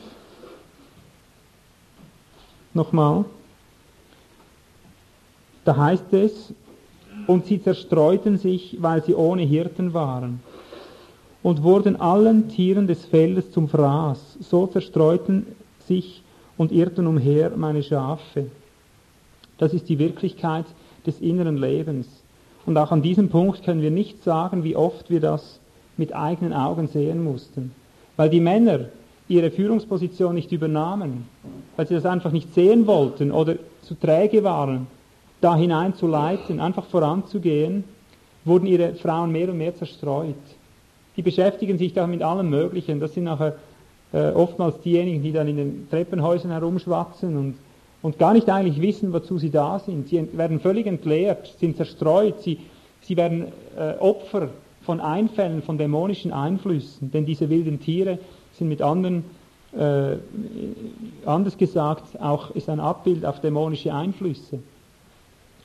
Nochmal. Da heißt es, und sie zerstreuten sich, weil sie ohne Hirten waren, und wurden allen Tieren des Feldes zum Fraß. So zerstreuten sich und irrten umher meine Schafe. Das ist die Wirklichkeit des inneren Lebens. Und auch an diesem Punkt können wir nicht sagen, wie oft wir das mit eigenen Augen sehen mussten. Weil die Männer ihre Führungsposition nicht übernahmen, weil sie das einfach nicht sehen wollten oder zu träge waren, da hineinzuleiten, einfach voranzugehen, wurden ihre Frauen mehr und mehr zerstreut. Die beschäftigen sich da mit allem Möglichen. Das sind nachher äh, oftmals diejenigen, die dann in den Treppenhäusern herumschwatzen und, und gar nicht eigentlich wissen, wozu sie da sind. Sie werden völlig entleert, sind zerstreut, sie, sie werden äh, Opfer von Einfällen, von dämonischen Einflüssen, denn diese wilden Tiere sind mit anderen, äh, anders gesagt, auch ist ein Abbild auf dämonische Einflüsse.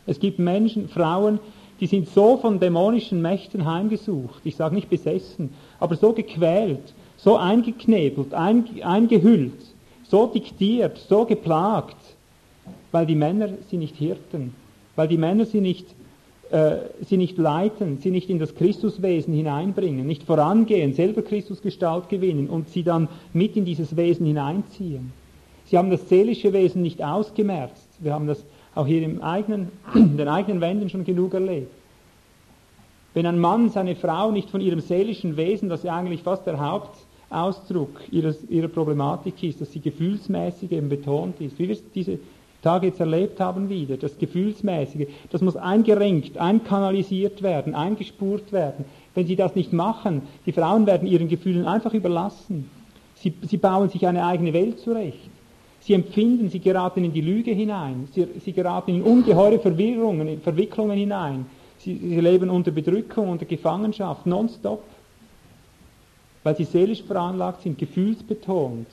Es gibt Menschen, Frauen, die sind so von dämonischen Mächten heimgesucht, ich sage nicht besessen, aber so gequält, so eingeknebelt, eingehüllt, so diktiert, so geplagt, weil die Männer sie nicht hirten, weil die Männer sie nicht, äh, sie nicht leiten, sie nicht in das Christuswesen hineinbringen, nicht vorangehen, selber Christusgestalt gewinnen und sie dann mit in dieses Wesen hineinziehen. Sie haben das seelische Wesen nicht ausgemerzt. Wir haben das auch hier im eigenen, in den eigenen Wänden schon genug erlebt. Wenn ein Mann seine Frau nicht von ihrem seelischen Wesen, das ja eigentlich fast der Hauptausdruck ihres, ihrer Problematik ist, dass sie gefühlsmäßig eben betont ist, wie wir es diese Tage jetzt erlebt haben wieder, das Gefühlsmäßige, das muss eingerenkt, einkanalisiert werden, eingespurt werden. Wenn sie das nicht machen, die Frauen werden ihren Gefühlen einfach überlassen. Sie, sie bauen sich eine eigene Welt zurecht. Sie empfinden, sie geraten in die Lüge hinein, sie, sie geraten in ungeheure Verwirrungen, in Verwicklungen hinein. Sie, sie leben unter Bedrückung, unter Gefangenschaft, nonstop, weil sie seelisch veranlagt sind, gefühlsbetont.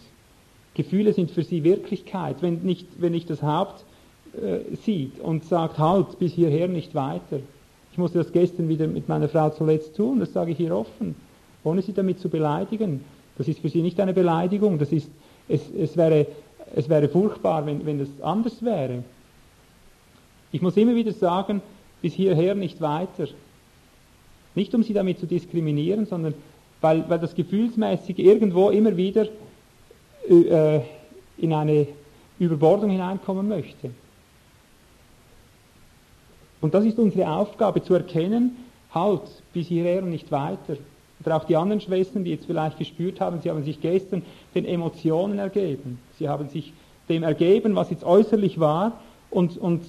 Gefühle sind für sie Wirklichkeit. Wenn nicht, wenn nicht das Haupt äh, sieht und sagt, halt, bis hierher nicht weiter. Ich musste das gestern wieder mit meiner Frau zuletzt tun, das sage ich hier offen, ohne sie damit zu beleidigen. Das ist für sie nicht eine Beleidigung, das ist, es, es wäre es wäre furchtbar, wenn, wenn es anders wäre. Ich muss immer wieder sagen, bis hierher nicht weiter. Nicht um sie damit zu diskriminieren, sondern weil, weil das Gefühlsmäßige irgendwo immer wieder äh, in eine Überbordung hineinkommen möchte. Und das ist unsere Aufgabe, zu erkennen, halt, bis hierher und nicht weiter. Oder auch die anderen Schwestern, die jetzt vielleicht gespürt haben, sie haben sich gestern den Emotionen ergeben. Sie haben sich dem ergeben, was jetzt äußerlich war und, und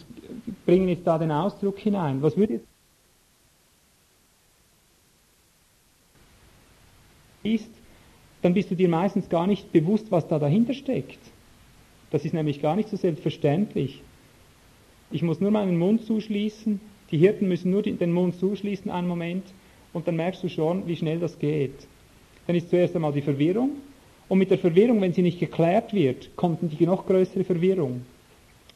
bringen jetzt da den Ausdruck hinein. Was würde jetzt ist, dann bist du dir meistens gar nicht bewusst, was da dahinter steckt. Das ist nämlich gar nicht so selbstverständlich. Ich muss nur meinen Mund zuschließen, die Hirten müssen nur den Mund zuschließen einen Moment und dann merkst du schon, wie schnell das geht. Dann ist zuerst einmal die Verwirrung. Und mit der Verwirrung, wenn sie nicht geklärt wird, kommt die noch größere Verwirrung.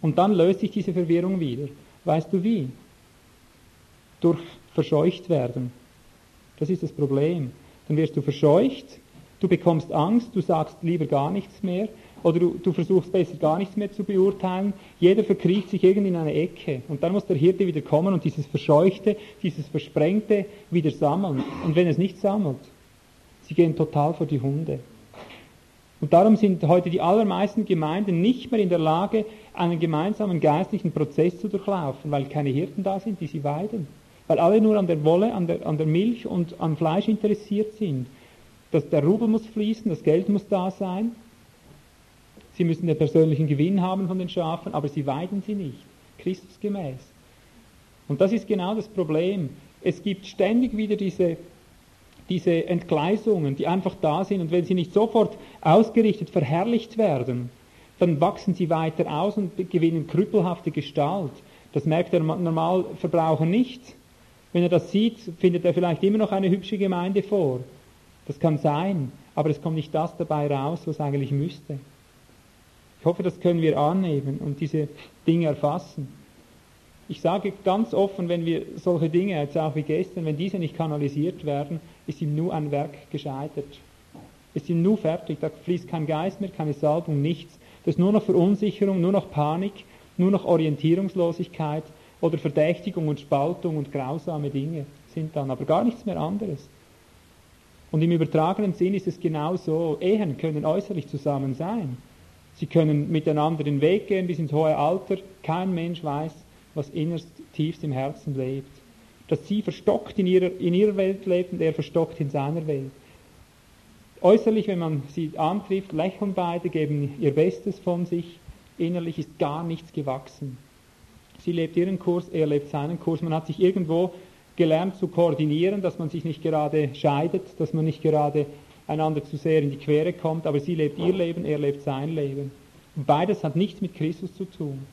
Und dann löst sich diese Verwirrung wieder. Weißt du wie? Durch verscheucht werden. Das ist das Problem. Dann wirst du verscheucht, du bekommst Angst, du sagst lieber gar nichts mehr oder du, du, versuchst besser gar nichts mehr zu beurteilen. Jeder verkriecht sich irgendwie in eine Ecke. Und dann muss der Hirte wieder kommen und dieses Verscheuchte, dieses Versprengte wieder sammeln. Und wenn es nicht sammelt, sie gehen total vor die Hunde. Und darum sind heute die allermeisten Gemeinden nicht mehr in der Lage, einen gemeinsamen geistlichen Prozess zu durchlaufen, weil keine Hirten da sind, die sie weiden. Weil alle nur an der Wolle, an der, an der Milch und am Fleisch interessiert sind. Dass der Rubel muss fließen, das Geld muss da sein, Sie müssen den persönlichen Gewinn haben von den Schafen, aber sie weiden sie nicht, Christusgemäß. Und das ist genau das Problem. Es gibt ständig wieder diese, diese Entgleisungen, die einfach da sind und wenn sie nicht sofort ausgerichtet verherrlicht werden, dann wachsen sie weiter aus und gewinnen krüppelhafte Gestalt. Das merkt der Normalverbraucher nicht. Wenn er das sieht, findet er vielleicht immer noch eine hübsche Gemeinde vor. Das kann sein, aber es kommt nicht das dabei raus, was eigentlich müsste. Ich hoffe, das können wir annehmen und diese Dinge erfassen. Ich sage ganz offen, wenn wir solche Dinge, jetzt auch wie gestern, wenn diese nicht kanalisiert werden, ist ihm nur ein Werk gescheitert. Ist ihm nur fertig, da fließt kein Geist mehr, keine Salbung, nichts. Das ist nur noch Verunsicherung, nur noch Panik, nur noch Orientierungslosigkeit oder Verdächtigung und Spaltung und grausame Dinge sind dann, aber gar nichts mehr anderes. Und im übertragenen Sinn ist es genau so. Ehen können äußerlich zusammen sein. Sie können miteinander den Weg gehen bis ins hohe Alter. Kein Mensch weiß, was innerst tiefst im Herzen lebt. Dass sie verstockt in ihrer, in ihrer Welt lebt und er verstockt in seiner Welt. Äußerlich, wenn man sie antrifft, lächeln beide, geben ihr Bestes von sich. Innerlich ist gar nichts gewachsen. Sie lebt ihren Kurs, er lebt seinen Kurs. Man hat sich irgendwo gelernt zu koordinieren, dass man sich nicht gerade scheidet, dass man nicht gerade einander zu sehr in die Quere kommt, aber sie lebt ihr Leben, er lebt sein Leben. Und beides hat nichts mit Christus zu tun.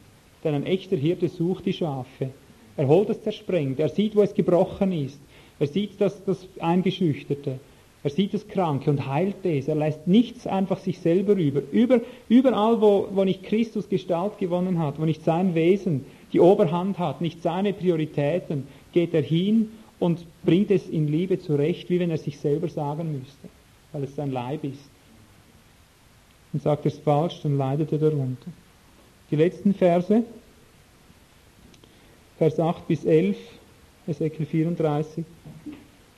Denn ein echter Hirte sucht die Schafe. Er holt es zersprengt, er sieht, wo es gebrochen ist. Er sieht das, das Eingeschüchterte. Er sieht das Kranke und heilt es. Er lässt nichts einfach sich selber über. über überall, wo, wo nicht Christus Gestalt gewonnen hat, wo nicht sein Wesen die Oberhand hat, nicht seine Prioritäten, geht er hin und bringt es in Liebe zurecht, wie wenn er sich selber sagen müsste, weil es sein Leib ist. Und sagt er es falsch, dann leidet er darunter. Die letzten Verse, Vers 8 bis 11, Ezekiel 34.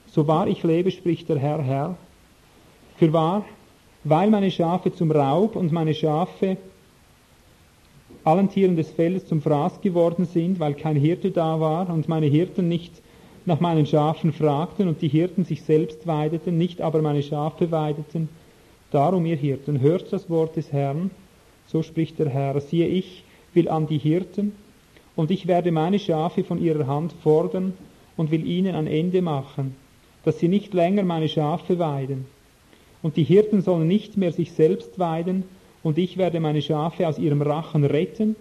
So wahr ich lebe, spricht der Herr, Herr. Für wahr, weil meine Schafe zum Raub und meine Schafe allen Tieren des Feldes zum Fraß geworden sind, weil kein Hirte da war und meine Hirten nicht nach meinen Schafen fragten und die Hirten sich selbst weideten, nicht aber meine Schafe weideten. Darum, ihr Hirten, hört das Wort des Herrn, so spricht der Herr, siehe ich will an die Hirten, und ich werde meine Schafe von ihrer Hand fordern und will ihnen ein Ende machen dass sie nicht länger meine Schafe weiden. Und die Hirten sollen nicht mehr sich selbst weiden, und ich werde meine Schafe aus ihrem Rachen retten,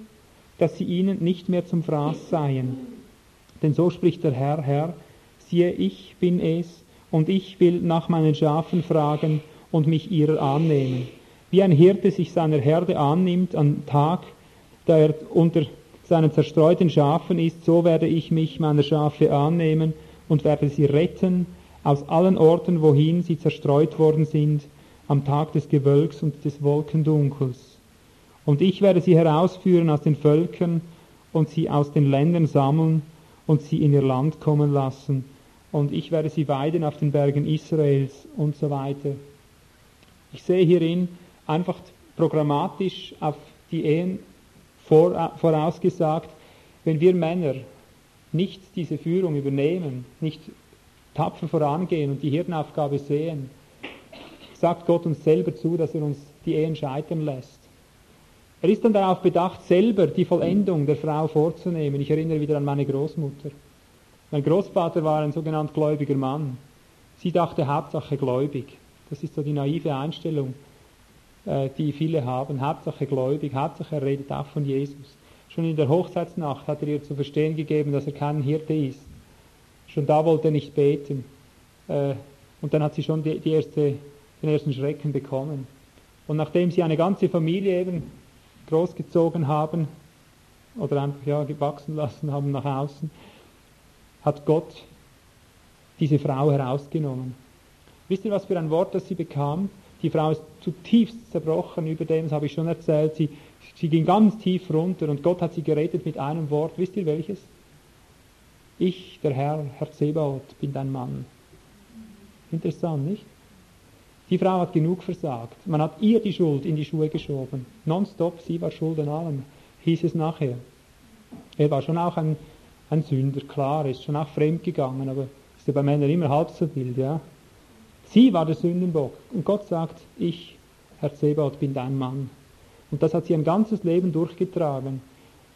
dass sie ihnen nicht mehr zum Fraß seien. Denn so spricht der Herr, Herr, siehe, ich bin es, und ich will nach meinen Schafen fragen und mich ihrer annehmen. Wie ein Hirte sich seiner Herde annimmt am Tag, da er unter seinen zerstreuten Schafen ist, so werde ich mich meiner Schafe annehmen und werde sie retten aus allen Orten, wohin sie zerstreut worden sind, am Tag des Gewölks und des Wolkendunkels. Und ich werde sie herausführen aus den Völkern und sie aus den Ländern sammeln und sie in ihr Land kommen lassen. Und ich werde sie weiden auf den Bergen Israels und so weiter. Ich sehe hierin einfach programmatisch auf die Ehen vorausgesagt, wenn wir Männer nicht diese Führung übernehmen, nicht tapfer vorangehen und die Hirtenaufgabe sehen, sagt Gott uns selber zu, dass er uns die Ehen scheitern lässt. Er ist dann darauf bedacht, selber die Vollendung der Frau vorzunehmen. Ich erinnere wieder an meine Großmutter. Mein Großvater war ein sogenannt gläubiger Mann. Sie dachte Hauptsache gläubig. Das ist so die naive Einstellung, äh, die viele haben. Hauptsache gläubig, Hauptsache er redet auch von Jesus. Schon in der Hochzeitsnacht hat er ihr zu verstehen gegeben, dass er kein Hirte ist Schon da wollte er nicht beten. Äh, und dann hat sie schon die, die erste, den ersten Schrecken bekommen. Und nachdem sie eine ganze Familie eben großgezogen haben, oder einfach ja, gewachsen lassen haben nach außen, hat Gott diese Frau herausgenommen. Wisst ihr, was für ein Wort das sie bekam? Die Frau ist zutiefst zerbrochen über dem, das habe ich schon erzählt. Sie, sie ging ganz tief runter und Gott hat sie gerettet mit einem Wort. Wisst ihr welches? Ich, der Herr, Herr Zebaoth, bin dein Mann. Interessant, nicht? Die Frau hat genug versagt. Man hat ihr die Schuld in die Schuhe geschoben. Nonstop, sie war schuld an allem, hieß es nachher. Er war schon auch ein, ein Sünder, klar, ist schon auch fremd gegangen, aber ist ja bei Männern immer halb so wild, ja. Sie war der Sündenbock. Und Gott sagt, ich, Herr Zebaoth, bin dein Mann. Und das hat sie ein ganzes Leben durchgetragen.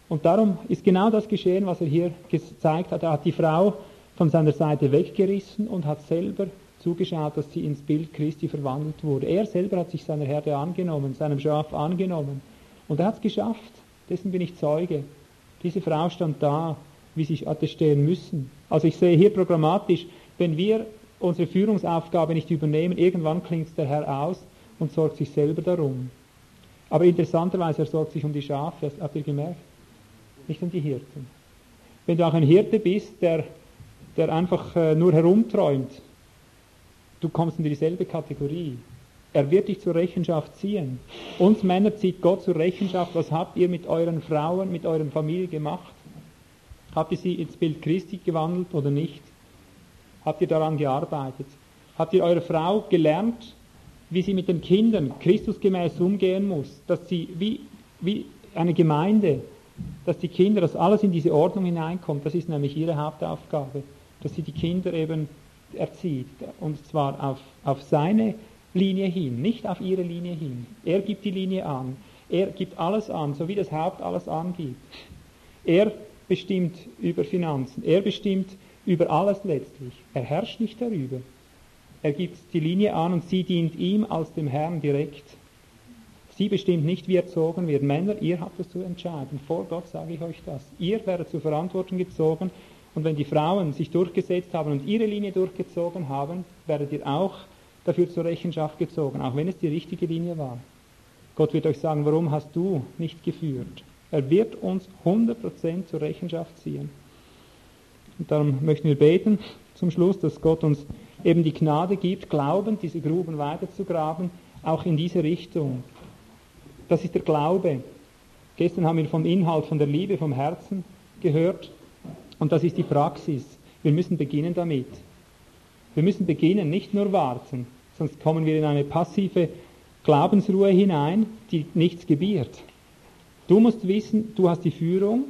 Und darum ist genau das geschehen, was er hier gezeigt hat. Er hat die Frau von seiner Seite weggerissen und hat selber zugeschaut, dass sie ins Bild Christi verwandelt wurde. Er selber hat sich seiner Herde angenommen, seinem Schaf angenommen. Und er hat es geschafft. Dessen bin ich Zeuge. Diese Frau stand da, wie sie hatte stehen müssen. Also ich sehe hier programmatisch, wenn wir unsere Führungsaufgabe nicht übernehmen, irgendwann klingt der Herr aus und sorgt sich selber darum. Aber interessanterweise, er sorgt sich um die Schafe, habt ihr gemerkt? nicht um die Hirten. Wenn du auch ein Hirte bist, der, der einfach äh, nur herumträumt, du kommst in dieselbe Kategorie. Er wird dich zur Rechenschaft ziehen. Uns Männer zieht Gott zur Rechenschaft. Was habt ihr mit euren Frauen, mit eurer Familie gemacht? Habt ihr sie ins Bild Christi gewandelt oder nicht? Habt ihr daran gearbeitet? Habt ihr eure Frau gelernt, wie sie mit den Kindern Christusgemäß umgehen muss? Dass sie wie, wie eine Gemeinde dass die Kinder, dass alles in diese Ordnung hineinkommt, das ist nämlich ihre Hauptaufgabe, dass sie die Kinder eben erzieht, und zwar auf, auf seine Linie hin, nicht auf ihre Linie hin. Er gibt die Linie an, er gibt alles an, so wie das Haupt alles angibt. Er bestimmt über Finanzen, er bestimmt über alles letztlich. Er herrscht nicht darüber. Er gibt die Linie an und sie dient ihm als dem Herrn direkt. Sie bestimmt nicht, wie erzogen wird. Männer, ihr habt es zu entscheiden. Vor Gott sage ich euch das. Ihr werdet zur Verantwortung gezogen Und wenn die Frauen sich durchgesetzt haben und ihre Linie durchgezogen haben, werdet ihr auch dafür zur Rechenschaft gezogen, auch wenn es die richtige Linie war. Gott wird euch sagen, warum hast du nicht geführt? Er wird uns 100% zur Rechenschaft ziehen. Und darum möchten wir beten zum Schluss, dass Gott uns eben die Gnade gibt, glaubend diese Gruben weiterzugraben, auch in diese Richtung. Das ist der Glaube. Gestern haben wir vom Inhalt, von der Liebe, vom Herzen gehört. Und das ist die Praxis. Wir müssen beginnen damit. Wir müssen beginnen, nicht nur warten, sonst kommen wir in eine passive Glaubensruhe hinein, die nichts gebiert. Du musst wissen, du hast die Führung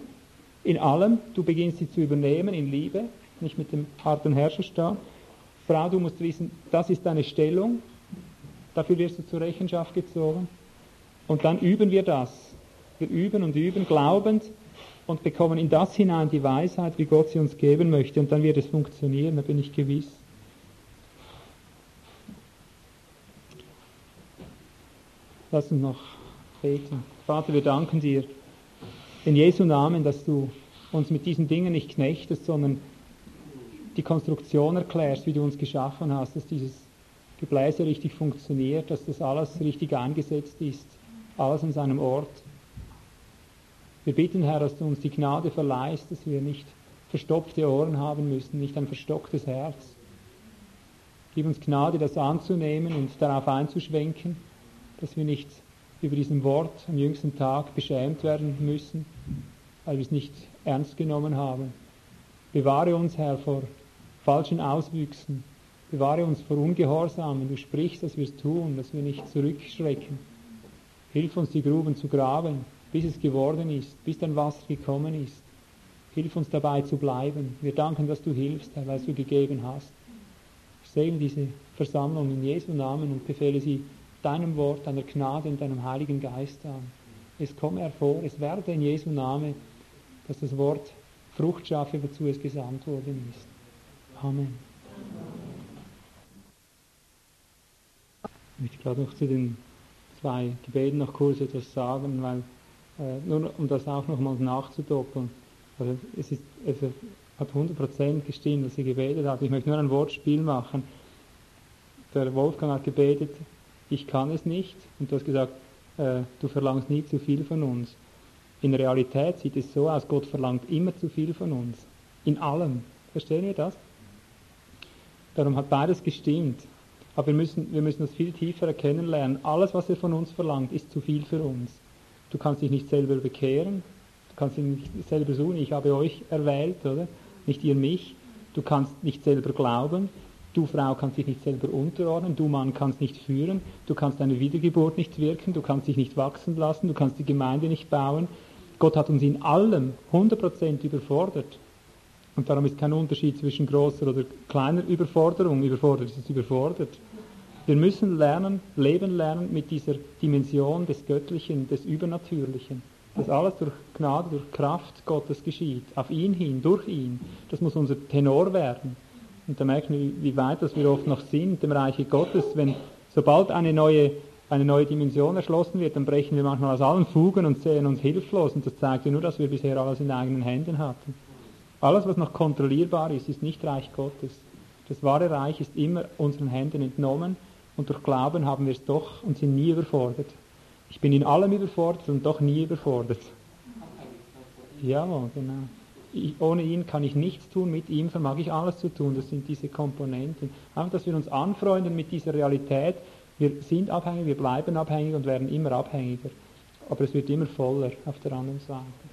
in allem, du beginnst sie zu übernehmen in Liebe, nicht mit dem harten Herrscherstab. Frau, du musst wissen, das ist deine Stellung, dafür wirst du zur Rechenschaft gezogen. Und dann üben wir das. Wir üben und üben, glaubend, und bekommen in das hinein die Weisheit, wie Gott sie uns geben möchte. Und dann wird es funktionieren, da bin ich gewiss. Lass uns noch beten. Vater, wir danken dir in Jesu Namen, dass du uns mit diesen Dingen nicht knechtest, sondern die Konstruktion erklärst, wie du uns geschaffen hast, dass dieses Gebläse richtig funktioniert, dass das alles richtig eingesetzt ist, alles an seinem Ort. Wir bitten, Herr, dass du uns die Gnade verleihst, dass wir nicht verstopfte Ohren haben müssen, nicht ein verstocktes Herz. Gib uns Gnade, das anzunehmen und darauf einzuschwenken, dass wir nicht über diesem Wort am jüngsten Tag beschämt werden müssen, weil wir es nicht ernst genommen haben. Bewahre uns, Herr, vor falschen Auswüchsen. Bewahre uns vor Ungehorsam, wenn du sprichst, dass wir es tun, dass wir nicht zurückschrecken. Hilf uns, die Gruben zu graben, bis es geworden ist, bis dein Wasser gekommen ist. Hilf uns dabei zu bleiben. Wir danken, dass du hilfst, Herr, weil du gegeben hast. Ich segne diese Versammlung in Jesu Namen und befehle sie deinem Wort, deiner Gnade und deinem Heiligen Geist an. Es komme hervor, es werde in Jesu Namen, dass das Wort Frucht schaffe, wozu es gesandt worden ist. Amen. Ich möchte gerade noch zu den zwei Gebeten noch kurz etwas sagen, weil äh, nur um das auch nochmal nachzudoppeln. Also es, ist, es hat 100% gestimmt, dass sie gebetet hat. Ich möchte nur ein Wortspiel machen. Der Wolfgang hat gebetet, ich kann es nicht. Und du hast gesagt, äh, du verlangst nie zu viel von uns. In Realität sieht es so aus, Gott verlangt immer zu viel von uns. In allem. Verstehen wir das? Darum hat beides gestimmt. Aber wir müssen, wir müssen das viel tiefer erkennen lernen. Alles, was er von uns verlangt, ist zu viel für uns. Du kannst dich nicht selber bekehren, du kannst dich nicht selber suchen, ich habe euch erwählt, oder? Nicht ihr mich. Du kannst nicht selber glauben, du Frau kannst dich nicht selber unterordnen, du Mann kannst nicht führen, du kannst eine Wiedergeburt nicht wirken, du kannst dich nicht wachsen lassen, du kannst die Gemeinde nicht bauen. Gott hat uns in allem 100% überfordert. Und darum ist kein Unterschied zwischen großer oder kleiner Überforderung. Überfordert ist überfordert. Wir müssen lernen, leben lernen mit dieser Dimension des Göttlichen, des Übernatürlichen. Dass alles durch Gnade, durch Kraft Gottes geschieht. Auf ihn hin, durch ihn. Das muss unser Tenor werden. Und da merken wir, wie weit das wir oft noch sind, dem Reiche Gottes. Wenn sobald eine neue, eine neue Dimension erschlossen wird, dann brechen wir manchmal aus allen Fugen und sehen uns hilflos. Und das zeigt ja nur, dass wir bisher alles in eigenen Händen hatten. Alles, was noch kontrollierbar ist, ist nicht Reich Gottes. Das wahre Reich ist immer unseren Händen entnommen und durch Glauben haben wir es doch und sind nie überfordert. Ich bin in allem überfordert und doch nie überfordert. Ja, genau. Ich, ohne ihn kann ich nichts tun, mit ihm vermag ich alles zu tun. Das sind diese Komponenten. Einfach, dass wir uns anfreunden mit dieser Realität. Wir sind abhängig, wir bleiben abhängig und werden immer abhängiger. Aber es wird immer voller auf der anderen Seite.